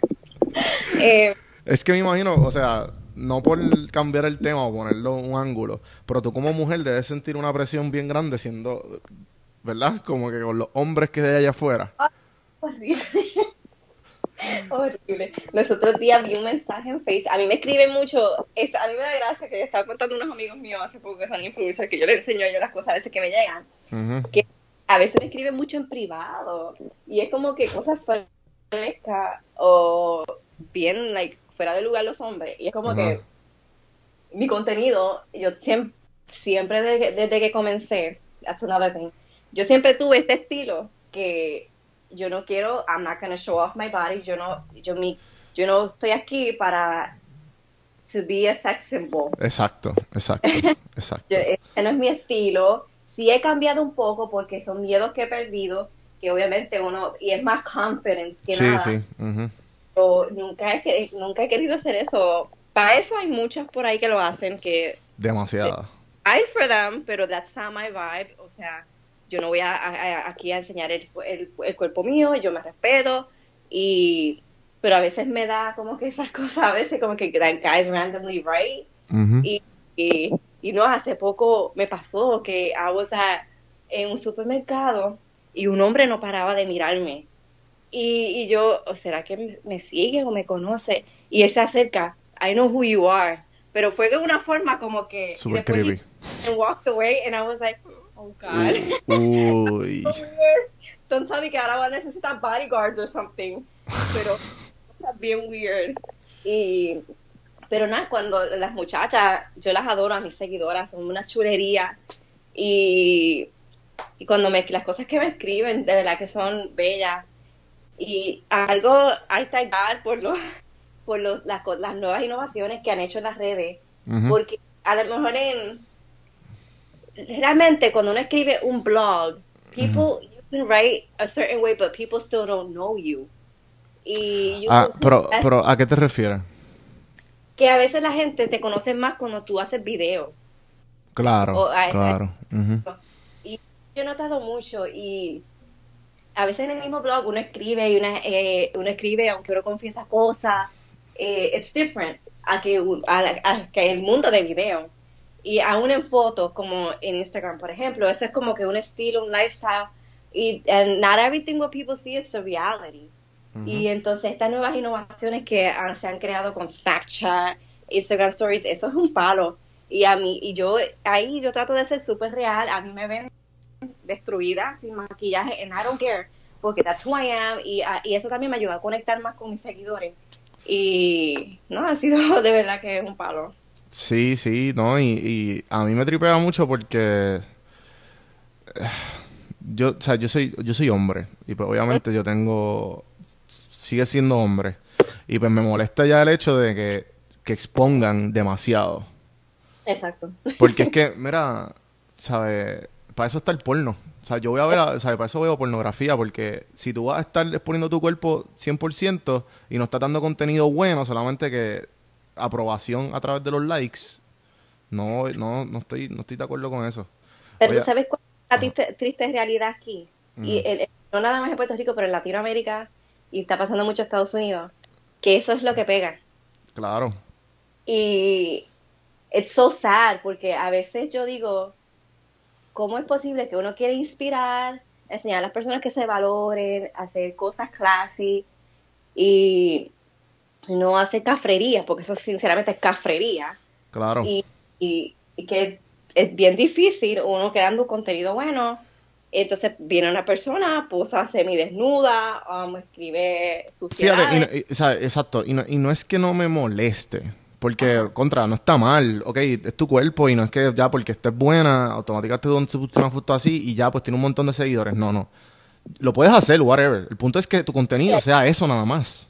Es que me imagino, o sea, no por cambiar el tema o ponerlo en un ángulo, pero tú como mujer debes sentir una presión bien grande siendo, ¿verdad? Como que con los hombres que hay allá afuera. horrible. Horrible. Los otros días vi un mensaje en Facebook. A mí me escriben mucho. es- a mí me da gracia que yo estaba contando a unos amigos míos hace poco que son influencers, que yo les enseño a ellos las cosas a veces que me llegan. Que a veces me escriben mucho en privado. Y es como que cosas frescas o bien, like, fuera de lugar los hombres. Y es como que mi contenido, yo siempre, siempre desde, desde que comencé, that's another thing, yo siempre tuve este estilo que yo no quiero, I'm not gonna show off my body, yo no, yo mi, yo no estoy aquí para to be a sex symbol. Exacto, exacto, exacto. Yo- ese no es mi estilo. Sí he cambiado un poco porque son miedos que he perdido, que obviamente uno, y es más confidence que Sí, nada. sí. ujú. Pero nunca he, nunca he querido hacer eso. Para eso hay muchas por ahí que lo hacen, que Demasiada. I for them, pero that's not my vibe. O sea, yo no voy a, a- a- aquí a enseñar el, el- el cuerpo mío, yo me respeto. Y, pero a veces me da como que esas cosas, a veces como que that guy's randomly right. Y, y, y no, hace poco me pasó que I was at- en un supermercado y un hombre no paraba de mirarme. Y, y yo, ¿o será que me, me sigue o me conoce? Y él se acerca, I know who you are. Pero fue de una forma como que... Super creepy. and walked away and I was like, oh God. Uy. So weird. Don't tell me que ahora va a necesitar bodyguards or something. Pero está bien weird. Y, pero nada, cuando las muchachas, yo las adoro a mis seguidoras, son una chulería. Y, y cuando me, las cosas que me escriben, de verdad que son bellas. Y algo hay que dar por, los, por los, las, las nuevas innovaciones que han hecho en las redes. Porque a lo mejor en realmente cuando uno escribe un blog, people you can write a certain way, but people still don't know you. Y you Ah, pero, pero, ¿a qué te refieres? que a veces la gente te conoce más cuando tú haces video. Claro, O a- claro. Y yo he notado mucho y a veces en el mismo blog uno escribe y una, eh, uno escribe aunque uno confiesa cosas, eh, it's different a que, a, que el mundo de video. Y aún en fotos, como en Instagram, por ejemplo, eso es como que un estilo, un lifestyle. Y and not everything what people see is the reality. Y entonces estas nuevas innovaciones que han- se han creado con Snapchat, Instagram Stories, eso es un palo. Y a mí, y yo ahí yo trato de ser súper real. A mí me ven destruida, sin maquillaje, and I don't care, porque that's who I am. Y, ah, y eso también me ayuda a conectar más con mis seguidores. Y no, ha sido de verdad que es un palo. Sí, sí, no, y, y a mí me tripea mucho porque yo, o sea, yo soy, yo soy hombre y pues obviamente yo tengo, sigue siendo hombre y pues me molesta ya el hecho de que, que expongan demasiado. Exacto. Porque es que, mira, ¿sabes? Para eso está el porno. O sea, yo voy a ver, a- ¿sabes? Para eso veo pornografía, porque si tú vas a estar exponiendo tu cuerpo 100% y no estás dando contenido bueno, solamente que aprobación a través de los likes, no, no, no estoy, no estoy de acuerdo con eso. Pero Oye, tú sabes cuál es la triste, triste realidad aquí. Y Mm. el- no nada más en Puerto Rico, pero en Latinoamérica, y está pasando mucho en Estados Unidos, que eso es lo que pega. Claro, Y it's so sad, porque a veces yo digo, ¿cómo es posible que uno quiere inspirar, enseñar a las personas que se valoren, hacer cosas classy y no hacer cafrería, porque eso sinceramente es cafrería? claro. y, y- y que es bien difícil uno creando contenido bueno. Entonces viene una persona, posa semidesnuda, um, escribe suciedades. Fíjate, y no- y- o sea, exacto, y no, y no es que no me moleste, porque, contra, no está mal, ok, es tu cuerpo y no es que ya porque estés buena, automáticamente puso una foto así y ya pues tiene un montón de seguidores, no, no. Lo puedes hacer, whatever. El punto es que tu contenido sea eso nada más,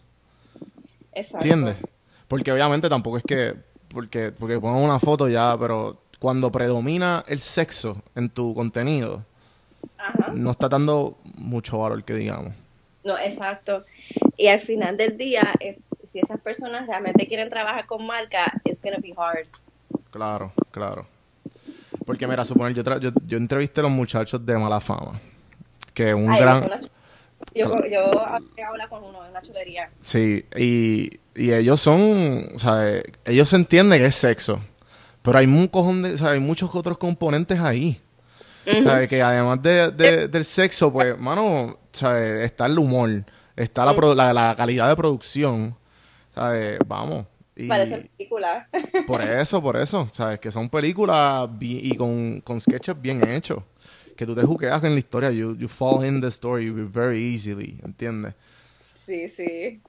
Exacto. ¿entiendes? Porque obviamente tampoco es que, porque, porque pongan una foto ya, pero cuando predomina el sexo en tu contenido, Ajá. no está dando mucho valor que digamos. No, exacto. Y al final del día, si esas personas realmente quieren trabajar con marca, it's gonna be hard. Claro, claro. Porque mira, suponer, yo, tra- yo, yo entrevisté a los muchachos de Mala Fama. Que un Ay, gran... yo, yo hablo con uno, es una chulería. Sí, y, y ellos son... Eh, ellos se entienden que es sexo. Pero hay un cojón de... Sea, hay muchos otros componentes ahí. Que además de, de- del sexo, pues, mano, sea, está el humor. Está la, pro- la, la calidad de producción. ¿Sabes? Vamos. Y Parece película. por eso, por eso. ¿Sabes? Que son películas y con, con sketches bien hechos. Que tú te juqueas en la historia. You, you fall in the story very easily. ¿Entiendes? sí, sí.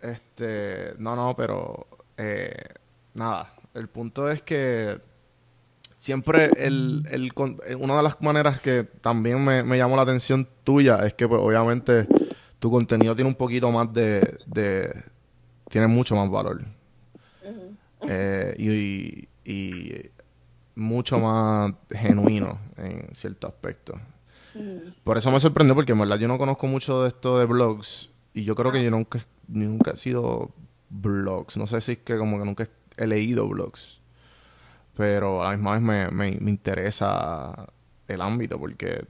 Este, no, no, pero eh, nada. El punto es que siempre el, el eh, una de las maneras que también me, me llamó la atención tuya es que pues obviamente tu contenido tiene un poquito más de, de tiene mucho más valor Eh, y, y mucho más genuino en cierto aspecto. Por eso me sorprendió porque en verdad yo no conozco mucho de esto de blogs y yo creo que yo nunca, nunca he sido blogs. No sé si es que como que nunca he leído blogs. Pero a la misma vez me, me, me interesa el ámbito porque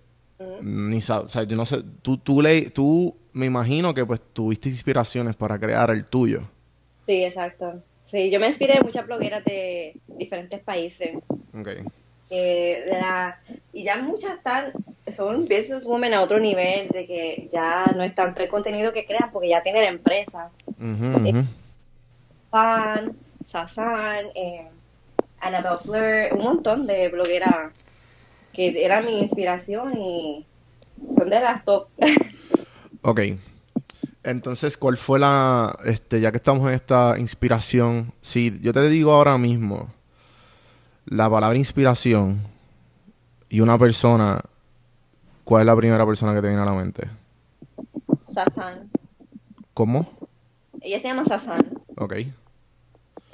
ni sab- o sea, yo no sé, tú, tú, le, tú me imagino que pues tuviste inspiraciones para crear el tuyo. Sí, exacto. Sí, yo me inspiré de muchas blogueras de diferentes países. Ok. eh, la- y ya muchas están, son businesswomen a otro nivel, de que ya no es tanto el contenido que crean porque ya tienen empresa. Ujú. Pan, Sasan, eh, Annabelle Fleur, un montón de blogueras que eran mi inspiración y son de las top. Ok. Entonces, ¿cuál fue la, este, ya que estamos en esta inspiración, si yo te digo ahora mismo la palabra inspiración y una persona, ¿cuál es la primera persona que te viene a la mente? Sasan. ¿Cómo? Ella se llama Sasan. Ok.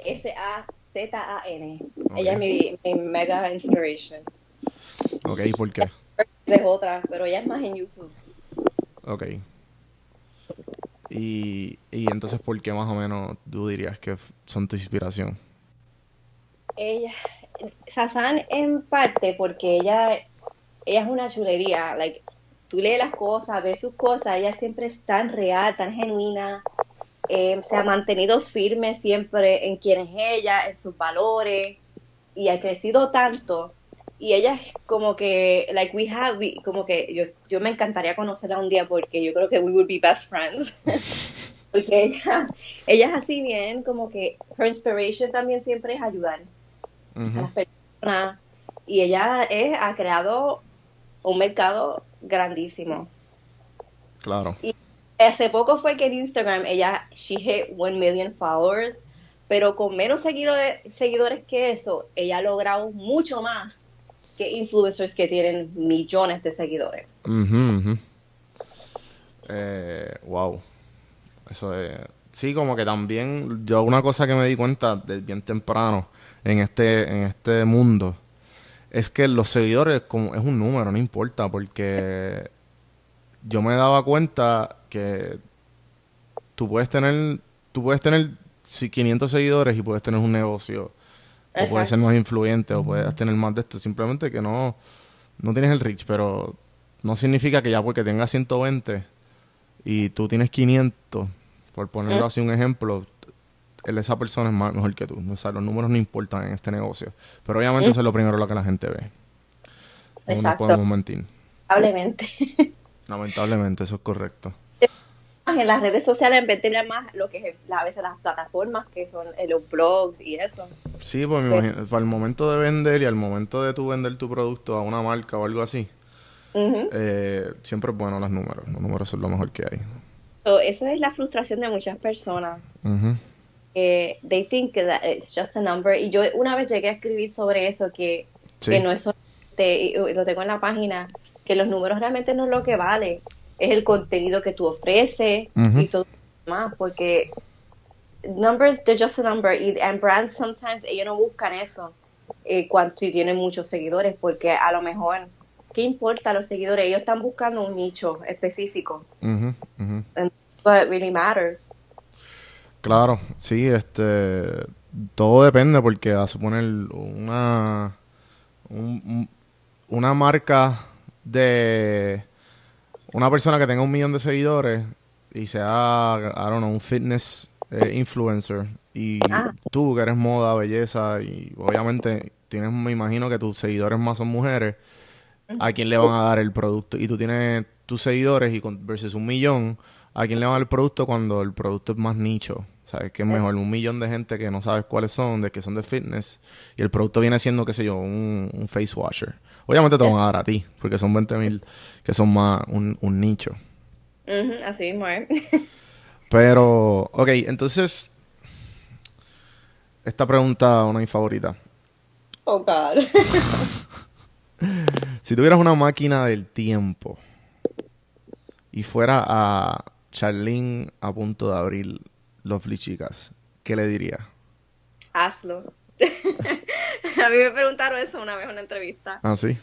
S-A-Z-A-N. Ella es mi, mi mega inspiration. Ok, ¿por qué? Es otra, pero ella es más en YouTube. Ok. Y, y entonces, ¿por qué más o menos tú dirías que son tu inspiración? Ella, Sasan en parte porque ella, ella es una chulería, like, tú lees las cosas, ves sus cosas, ella siempre es tan real, tan genuina, eh, se ha mantenido firme siempre en quién es ella, en sus valores, y ha crecido tanto, y ella es como que, like, we have, we- como que yo, yo me encantaría conocerla un día porque yo creo que we would be best friends. porque ella, ella es así bien, como que her inspiration también siempre es ayudar a las personas y ella es- ha creado un mercado grandísimo. Claro. Hace poco fue que en Instagram ella she hit one million followers, pero con menos seguidores, seguidores que eso, ella ha logrado mucho más que influencers que tienen millones de seguidores. Eh, wow. Eso es. Sí, como que también yo una cosa que me di cuenta de bien temprano en este, en este mundo es que los seguidores como es un número, no importa, porque yo me daba cuenta que tú puedes tener, tú puedes tener 500 seguidores y puedes tener un negocio, o puedes ser más influyente, o puedes tener más de esto, simplemente que no, no tienes el reach, pero no significa que ya porque tengas 120 y tú tienes 500, por ponerlo mm. así un ejemplo, esa persona es más, mejor que tú. O sea, los números no importan en este negocio. Pero obviamente eso es lo primero lo que la gente ve. Exacto. No podemos mentir. Lamentablemente. Lamentablemente, eso es correcto. En las redes sociales en vez de más lo que es a veces las plataformas que son eh, los blogs y eso. Sí, pues me imagino, para el momento de vender y al momento de tú vender tu producto a una marca o algo así, eh, siempre es bueno los números. Los números son lo mejor que hay. esa es la frustración de muchas personas. Uh they think that it's just a number. Y yo una vez llegué a escribir sobre eso, que, que no es y lo tengo en la página, que los números realmente no es lo que vale, es el contenido que tú ofreces y todo más, porque numbers, they're just a number. Y and brands sometimes ellos no buscan eso eh, cuando tienen muchos seguidores, porque a lo mejor ¿qué importa los seguidores? Ellos están buscando un nicho específico. Uh But really matters. Claro, sí, este, todo depende porque a suponer una, una marca de una persona que tenga un millón de seguidores y sea, I don't know, un fitness eh, influencer y ah. tú que eres moda, belleza y obviamente tienes, me imagino que tus seguidores más son mujeres, a quién le van a dar el producto. Y tú tienes tus seguidores y con, versus un millón, a quién le van a dar el producto cuando el producto es más nicho. ¿Sabes? Que es mejor un millón de gente que no sabes cuáles son, de que son de fitness, y el producto viene siendo, qué sé yo, un, face washer. Obviamente te van a dar a ti, porque son 20 mil que son más un, nicho. así mismo, Pero, ok, entonces, esta pregunta, una de mis favoritas. Oh, God. Si tuvieras una máquina del tiempo y fuera a Charlene a punto de abrir Lovely Chicas, ¿qué le diría? Hazlo. a mí me preguntaron eso una vez en una entrevista. Ah, sí.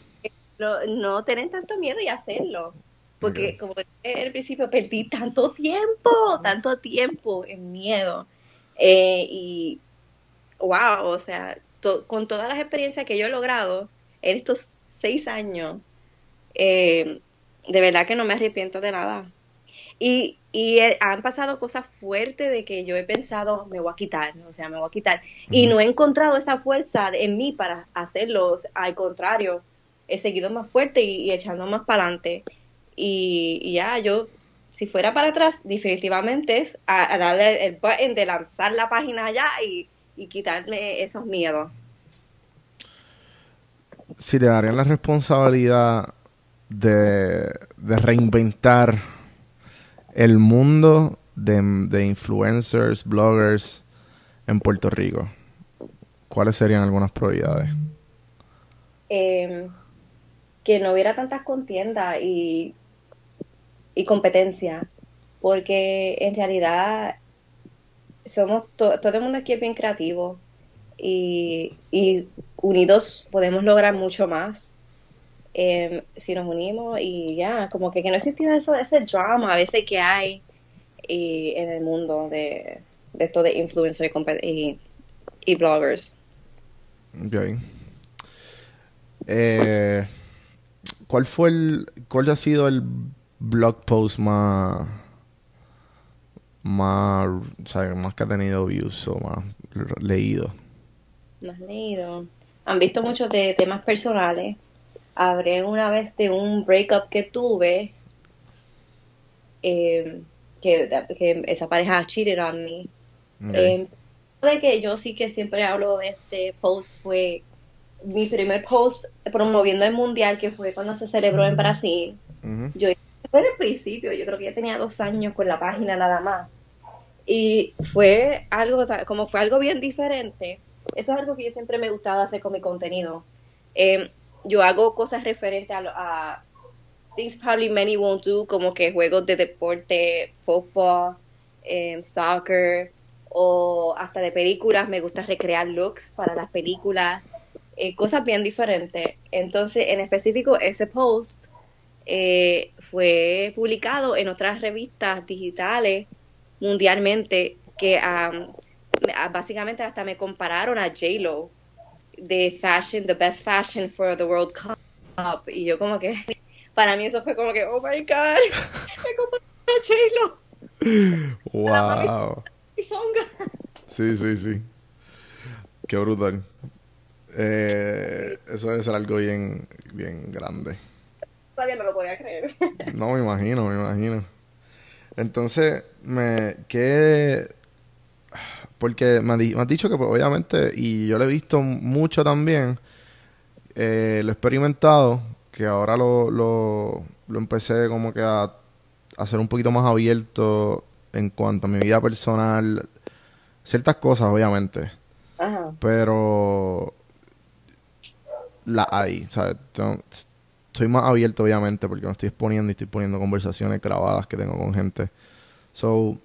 No, no tener tanto miedo y hacerlo. Porque, como dije en el principio, perdí tanto tiempo, tanto tiempo en miedo. Eh, y, wow, o sea, con todas las experiencias que yo he logrado en estos seis años, eh, de verdad que no me arrepiento de nada. Y, y han pasado cosas fuertes de que yo he pensado, me voy a quitar, o sea, me voy a quitar. Y no he encontrado esa fuerza en mí para hacerlo. Al contrario, he seguido más fuerte y, echando más para adelante. Y, ya, yo, si fuera para atrás, definitivamente es a, darle el button de lanzar la página allá y, y quitarme esos miedos si te darían la responsabilidad de, reinventar el mundo de, influencers, bloggers en Puerto Rico, ¿cuáles serían algunas prioridades? Em, que no hubiera tantas contiendas y, y competencia, porque en realidad somos todo el mundo aquí es bien creativo y, y unidos podemos lograr mucho más. Em, si nos unimos y ya, como que, que no existía eso, ese drama a veces que hay y, en el mundo de, de esto de influencers y, y, bloggers. Okay. Eh, ¿Cuál fue el, cuál ha sido el blog post más, más, más que ha tenido views o más leído? Más leído han visto muchos de temas personales. Hablé una vez de un breakup que tuve, eh, que, esa pareja cheated on me. Eh, de que yo sí que siempre hablo de este post fue mi primer post promoviendo el mundial que fue cuando se celebró en Brasil. Yo fue en el principio, yo creo que ya tenía dos años con la página nada más. Y fue algo, como fue algo bien diferente, eso es algo que yo siempre me gustaba hacer con mi contenido. Em, yo hago cosas referentes a, things probably many won't do, como que juegos de deporte, fútbol, em, soccer, o hasta de películas, me gusta recrear looks para las películas, eh, cosas bien diferentes. Entonces, en específico, ese post eh, fue publicado en otras revistas digitales mundialmente que básicamente hasta me compararon a J-Lo de fashion, the best fashion for the World Cup. Y yo como que, para mí eso fue como que, oh my God, me compararon a J-Lo. Wow. Sí, sí, sí. Qué brutal. Eh, eso debe ser algo bien, bien grande. Todavía no lo podía creer. no, me imagino, me imagino. Entonces, me, ¿qué, porque me, has dicho que, pues, obviamente, y yo lo he visto mucho también, eh, lo he experimentado, que ahora lo, lo, lo empecé como que a, hacer un poquito más abierto en cuanto a mi vida personal, ciertas cosas, obviamente. Ajá. Pero la hay, ¿sabes? Estoy más abierto, obviamente, porque me estoy exponiendo y estoy poniendo conversaciones grabadas que tengo con gente. So,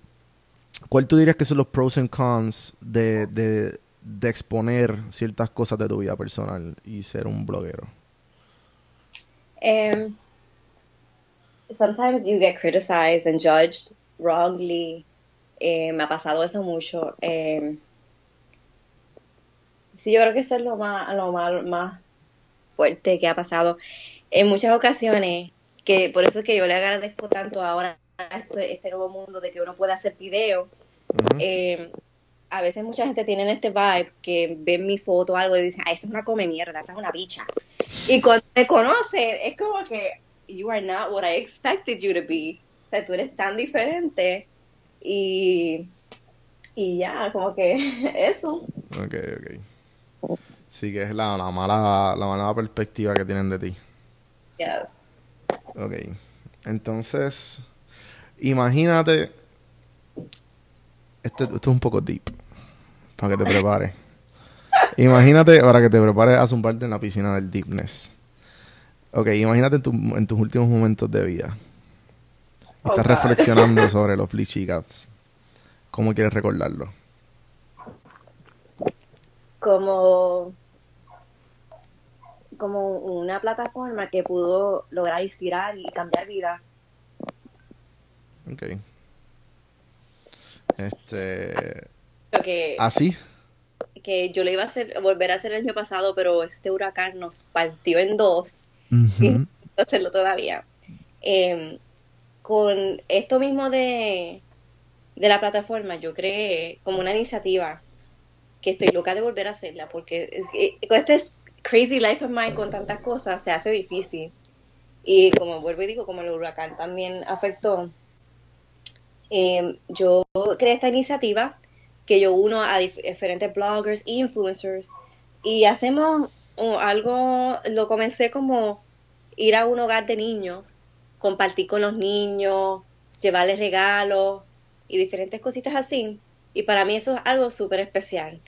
¿Cuál tú dirías que son los pros and cons de, de, de exponer ciertas cosas de tu vida personal y ser un bloguero? Um, sometimes you get criticized and judged wrongly. Eh, me ha pasado eso mucho. Eh, sí, yo creo que eso es lo más, lo más, más fuerte que ha pasado. En muchas ocasiones, que por eso es que yo le agradezco tanto ahora este, este, nuevo mundo de que uno puede hacer video. Eh, a veces mucha gente tiene este vibe que ven mi foto o algo y dicen, ah, esa es una come mierda, esa es una bicha. Y cuando me conocen, es como que, you are not what I expected you to be. O sea, tú eres tan diferente. Y, y ya, como que eso. Ok, ok. Sí, que es la, la, mala, la mala perspectiva que tienen de ti. Yes. Ok. Entonces, Imagínate. Esto, esto, es un poco deep. Para que te prepares. imagínate, para que te prepares a zumbarte en la piscina del deepness. Ok, imagínate en, en tus últimos momentos de vida. Estás reflexionando sobre los Fleechy Cats. ¿Cómo quieres recordarlo? Como como una plataforma que pudo lograr inspirar y cambiar vidas Ok. Este. Que, ¿Así? ¿Ah, que yo le iba a hacer, volver a hacer el año pasado, pero este huracán nos partió en dos. Y no hacerlo todavía. Em, con esto mismo de, de la plataforma, yo creé como una iniciativa que estoy loca de volver a hacerla, porque con este crazy life of mine, con tantas cosas, se hace difícil. Y como vuelvo y digo, como el huracán también afectó, Em, yo creé esta iniciativa que yo uno a diferentes bloggers e influencers y hacemos algo, lo comencé como ir a un hogar de niños, compartir con los niños, llevarles regalos y diferentes cositas así. Y para mí eso es algo súper especial,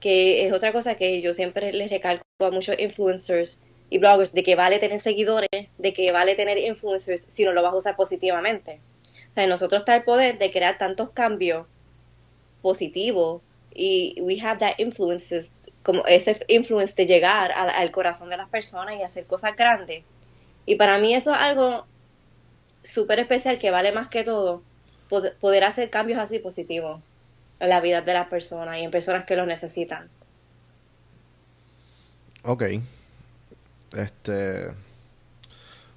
que es otra cosa que yo siempre les recalco a muchos influencers y bloggers, de que vale tener seguidores, de que vale tener influencers si no lo vas a usar positivamente. O sea, nosotros está el poder de crear tantos cambios positivos y we have that influences, como ese influence de llegar al, corazón de las personas y hacer cosas grandes. Y para mí eso es algo súper especial que vale más que todo, poder hacer cambios así positivos en la vida de las personas y en personas que los necesitan. Ok. Este.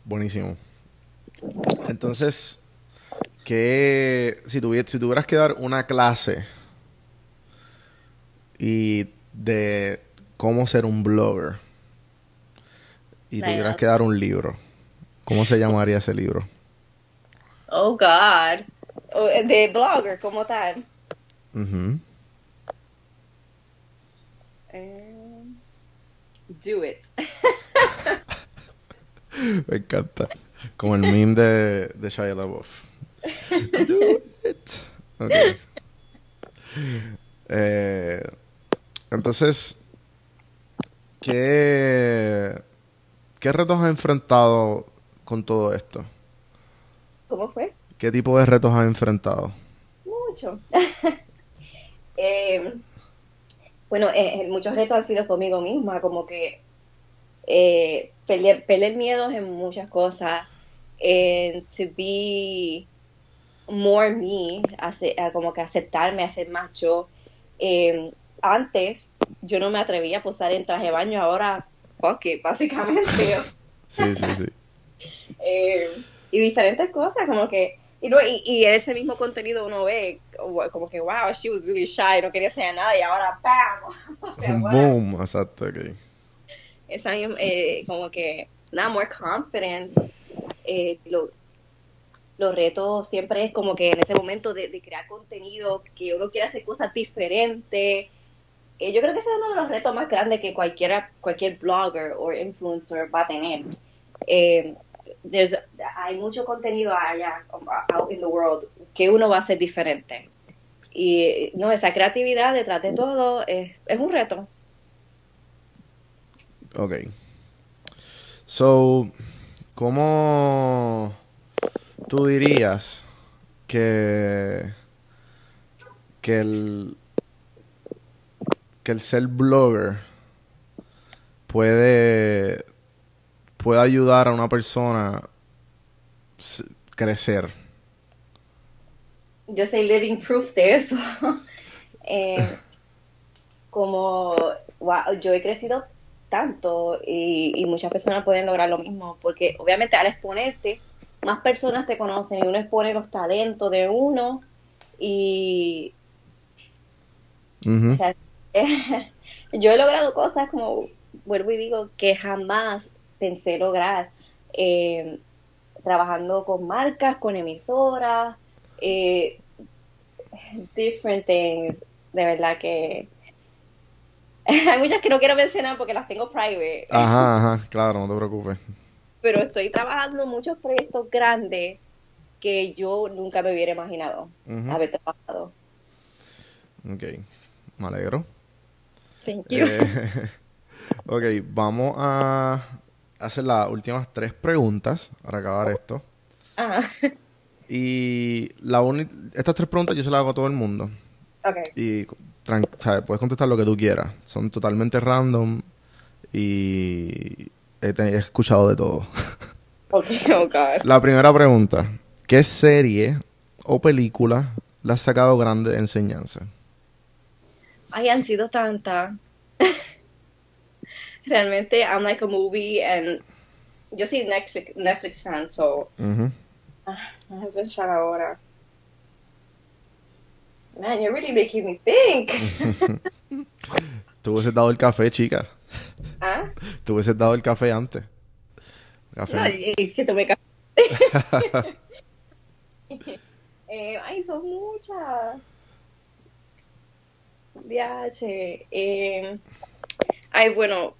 Buenísimo. Entonces, que si, si tuvieras que dar una clase y de cómo ser un blogger y tuvieras que dar un libro, ¿cómo se llamaría ese libro? Oh God, oh, de blogger como tal. Mhm. do it. Me encanta. Como el meme de, de Shia LaBeouf. Do it. Okay. Eh, entonces, ¿qué, ¿qué retos has enfrentado con todo esto? ¿Cómo fue? ¿Qué tipo de retos has enfrentado? Mucho. Eh, bueno, eh, muchos retos han sido conmigo misma, como que eh, pelear, pelear miedos en muchas cosas, and to be more me, hace- como que aceptarme, hacer más yo. Eh, antes yo no me atrevía a posar en traje de baño, ahora fuck it, básicamente. Sí, sí, sí. Eh, y diferentes cosas, como que, y, no, y, y ese mismo contenido uno ve como que, wow, she was really shy, no quería hacer nada y ahora, ¡pam! O sea, wow. Boom, exacto, ok. Esa misma, eh, como que, nada, more confidence. Eh, lo- los retos siempre es como que en ese momento de, de crear contenido, que uno quiere hacer cosas diferentes. Eh, yo creo que ese es uno de los retos más grandes que cualquiera, cualquier blogger o influencer va a tener. Eh, hay mucho contenido allá, um, out in the world, que uno va a hacer diferente. Y no, esa creatividad detrás de todo es, es un reto. Ok. So, ¿cómo tú dirías que, que el que el ser blogger puede puede ayudar a una persona crecer? yo soy living proof de eso. Eh, como yo he crecido tanto y muchas personas pueden lograr lo mismo, porque obviamente al exponerte, más personas te conocen y uno expone los talentos de uno y Ujú. o sea, yo he logrado cosas como, vuelvo y digo, que jamás pensé lograr. Eh, trabajando con marcas, con emisoras, eh, different things. De verdad que hay muchas que no quiero mencionar porque las tengo private, Ajá, ajá, claro, no te preocupes. Pero estoy trabajando muchos proyectos grandes que yo nunca me hubiera imaginado haber trabajado. Ok, me alegro. Thank you. Eh, ok, vamos a hacer las últimas tres preguntas para acabar esto. Ajá. Y la estas tres preguntas yo se las hago a todo el mundo. Ok. Y puedes contestar lo que tú quieras. Son totalmente random y he, escuchado de todo. La primera pregunta. ¿Qué serie o película le has sacado grande de enseñanza? Ay, han sido tantas. Realmente, I'm like a movie and yo soy Netflix, Netflix fan, so Ujú. ah, déjame pensar ahora. Man, you're really making me think. Tú hubieses dado el café, chica. ¿Ah? Tú hubieses dado el café antes. Café. No, es que tomé café. eh, ay, son muchas. VH. Eh, ay, bueno,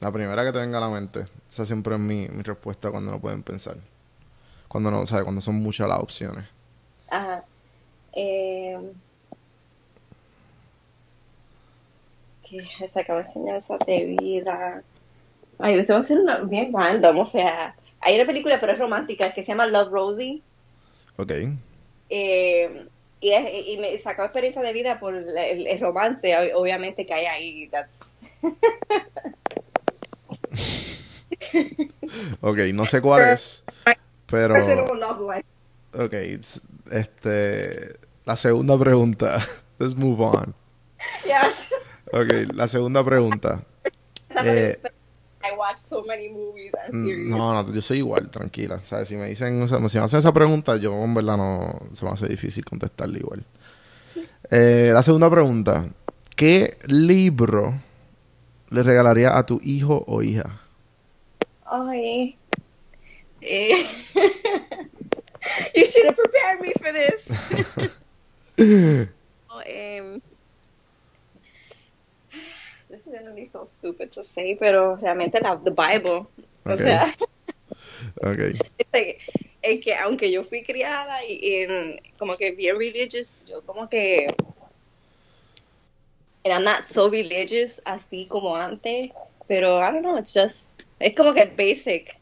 La primera que te venga a la mente. Esa siempre es mi, mi respuesta cuando no pueden pensar. Cuando no, ¿sabes? Cuando son muchas las opciones. Ajá. Eh, que he sacado enseñanzas de vida. Ay, usted va a hacer una bien random, o sea, hay una película, pero es romántica, que se llama Love Rosie. Ok. eh, y, es- y me sacó experiencia de vida por el, el romance, ob- obviamente que hay ahí. That's... Ok, no sé cuál es. Pero. Love life. Ok, este. La segunda pregunta. Let's move on. Yes. Ok, la segunda pregunta. Eh, película- I watch so many movies and Mm, series. No, no, yo soy igual, tranquila. ¿Sabes? Si me dicen, o sea, si me hacen esa pregunta, yo en verdad no se me hace difícil contestarle igual. Eh, la segunda pregunta. ¿Qué libro le regalaría a tu hijo o hija? Ay. Eh, you should have prepared me for this. Oh, gonna be so stupid to say, pero realmente la the Bible. O Ok. sea, Ok. este, es que aunque yo fui criada y en, como que bien religious, yo como que and I'm not so religious así como antes, pero I don't know, it's just es como que basic.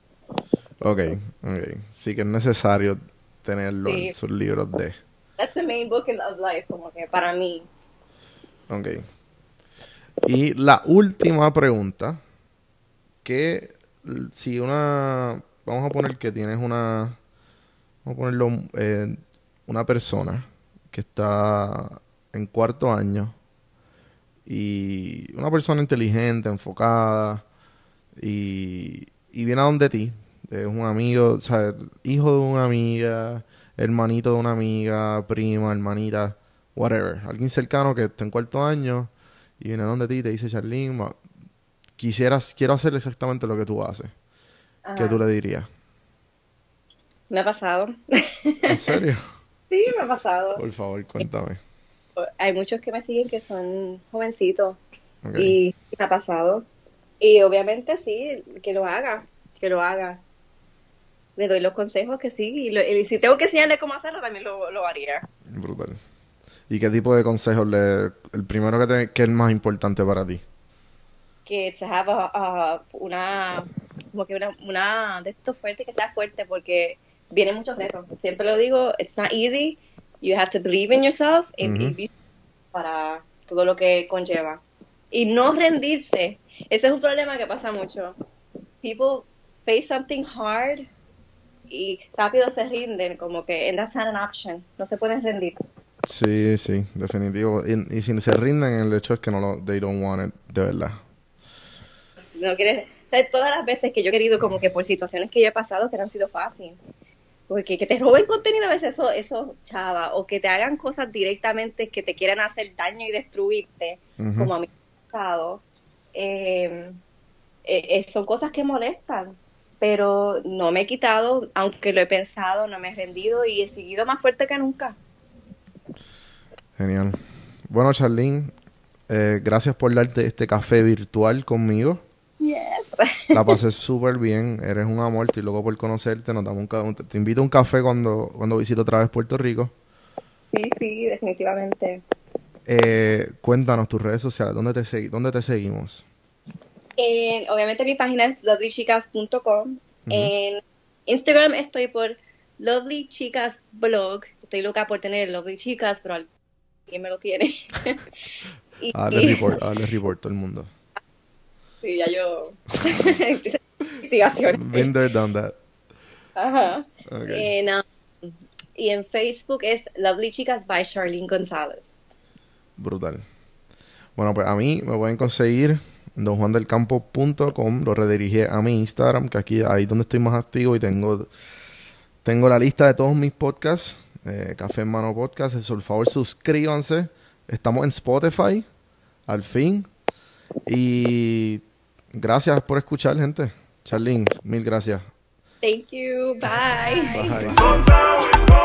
Ok, ok. Sí que es necesario tenerlo Sí. en sus libros de... that's the main book of life, como que para mí. Ok. Y la última pregunta, que si una, vamos a poner que tienes una, vamos a ponerlo, eh, una persona que está en cuarto año y una persona inteligente, enfocada y, y viene a donde ti, es un amigo, o sea, hijo de una amiga, hermanito de una amiga, prima, hermanita, whatever, alguien cercano que está en cuarto año y viene a donde ti y te dice, Charlene, quisieras, quiero hacer exactamente lo que tú haces. ¿Qué tú le dirías? Me ha pasado. ¿En serio? sí, me ha pasado. Por favor, cuéntame. Hay muchos que me siguen que son jovencitos y me ha pasado. Y obviamente sí, que lo haga, que lo haga. Le doy los consejos que sí, y, si tengo que enseñarle cómo hacerlo, también lo, haría. Brutal. ¿Y qué tipo de consejos le... El primero que, te, que es más importante para ti? Que se haga una... Como que una, una de estos fuerte, que sea fuerte, porque vienen muchos retos. Siempre lo digo, it's not easy. You have to believe in yourself y, para todo lo que conlleva. Y no rendirse. Ese es un problema que pasa mucho. People face something hard y rápido se rinden, como que and that's not an option. No se pueden rendir. Sí, sí, definitivo. Y, si se rinden, el hecho es que no lo, they don't want it, de verdad. No quieres, todas las veces que yo he querido, como que por situaciones que yo he pasado que no han sido fáciles. Porque que te roben contenido a veces eso, eso chava, o que te hagan cosas directamente que te quieran hacer daño y destruirte, como a mí ha pasado, em, eh, eh, son cosas que molestan, pero no me he quitado, aunque lo he pensado, no me he rendido y he seguido más fuerte que nunca. Genial. Bueno, Charlene, eh, gracias por darte este café virtual conmigo. Yes. La pasé súper bien, eres un amor, estoy loco por conocerte, nos damos un, te invito a un café cuando, cuando visito otra vez Puerto Rico. Sí, sí, definitivamente. Eh, cuéntanos tus redes sociales, ¿dónde te, dónde te seguimos? obviamente mi página es lovelychicas.com. En Instagram estoy por Lovely Chicas Blog. Estoy loca por tener Lovely Chicas, pero alguien me lo tiene. y, Dale report, report todo el mundo. Sí, ya yo. Investigación. Been there, done that. Ajá. Um, y en Facebook es Lovely Chicas by Charlene González. Brutal. Bueno, pues a mí me pueden conseguir en donjuandelcampo.com. Lo redirigí a mi Instagram, que aquí ahí donde estoy más activo y tengo, tengo la lista de todos mis podcasts. Eh, Café en Mano Podcast. Por favor, suscríbanse. Estamos en Spotify, al fin. Y Gracias por escuchar, gente. Charlene, mil gracias. Thank you. Bye. Bye.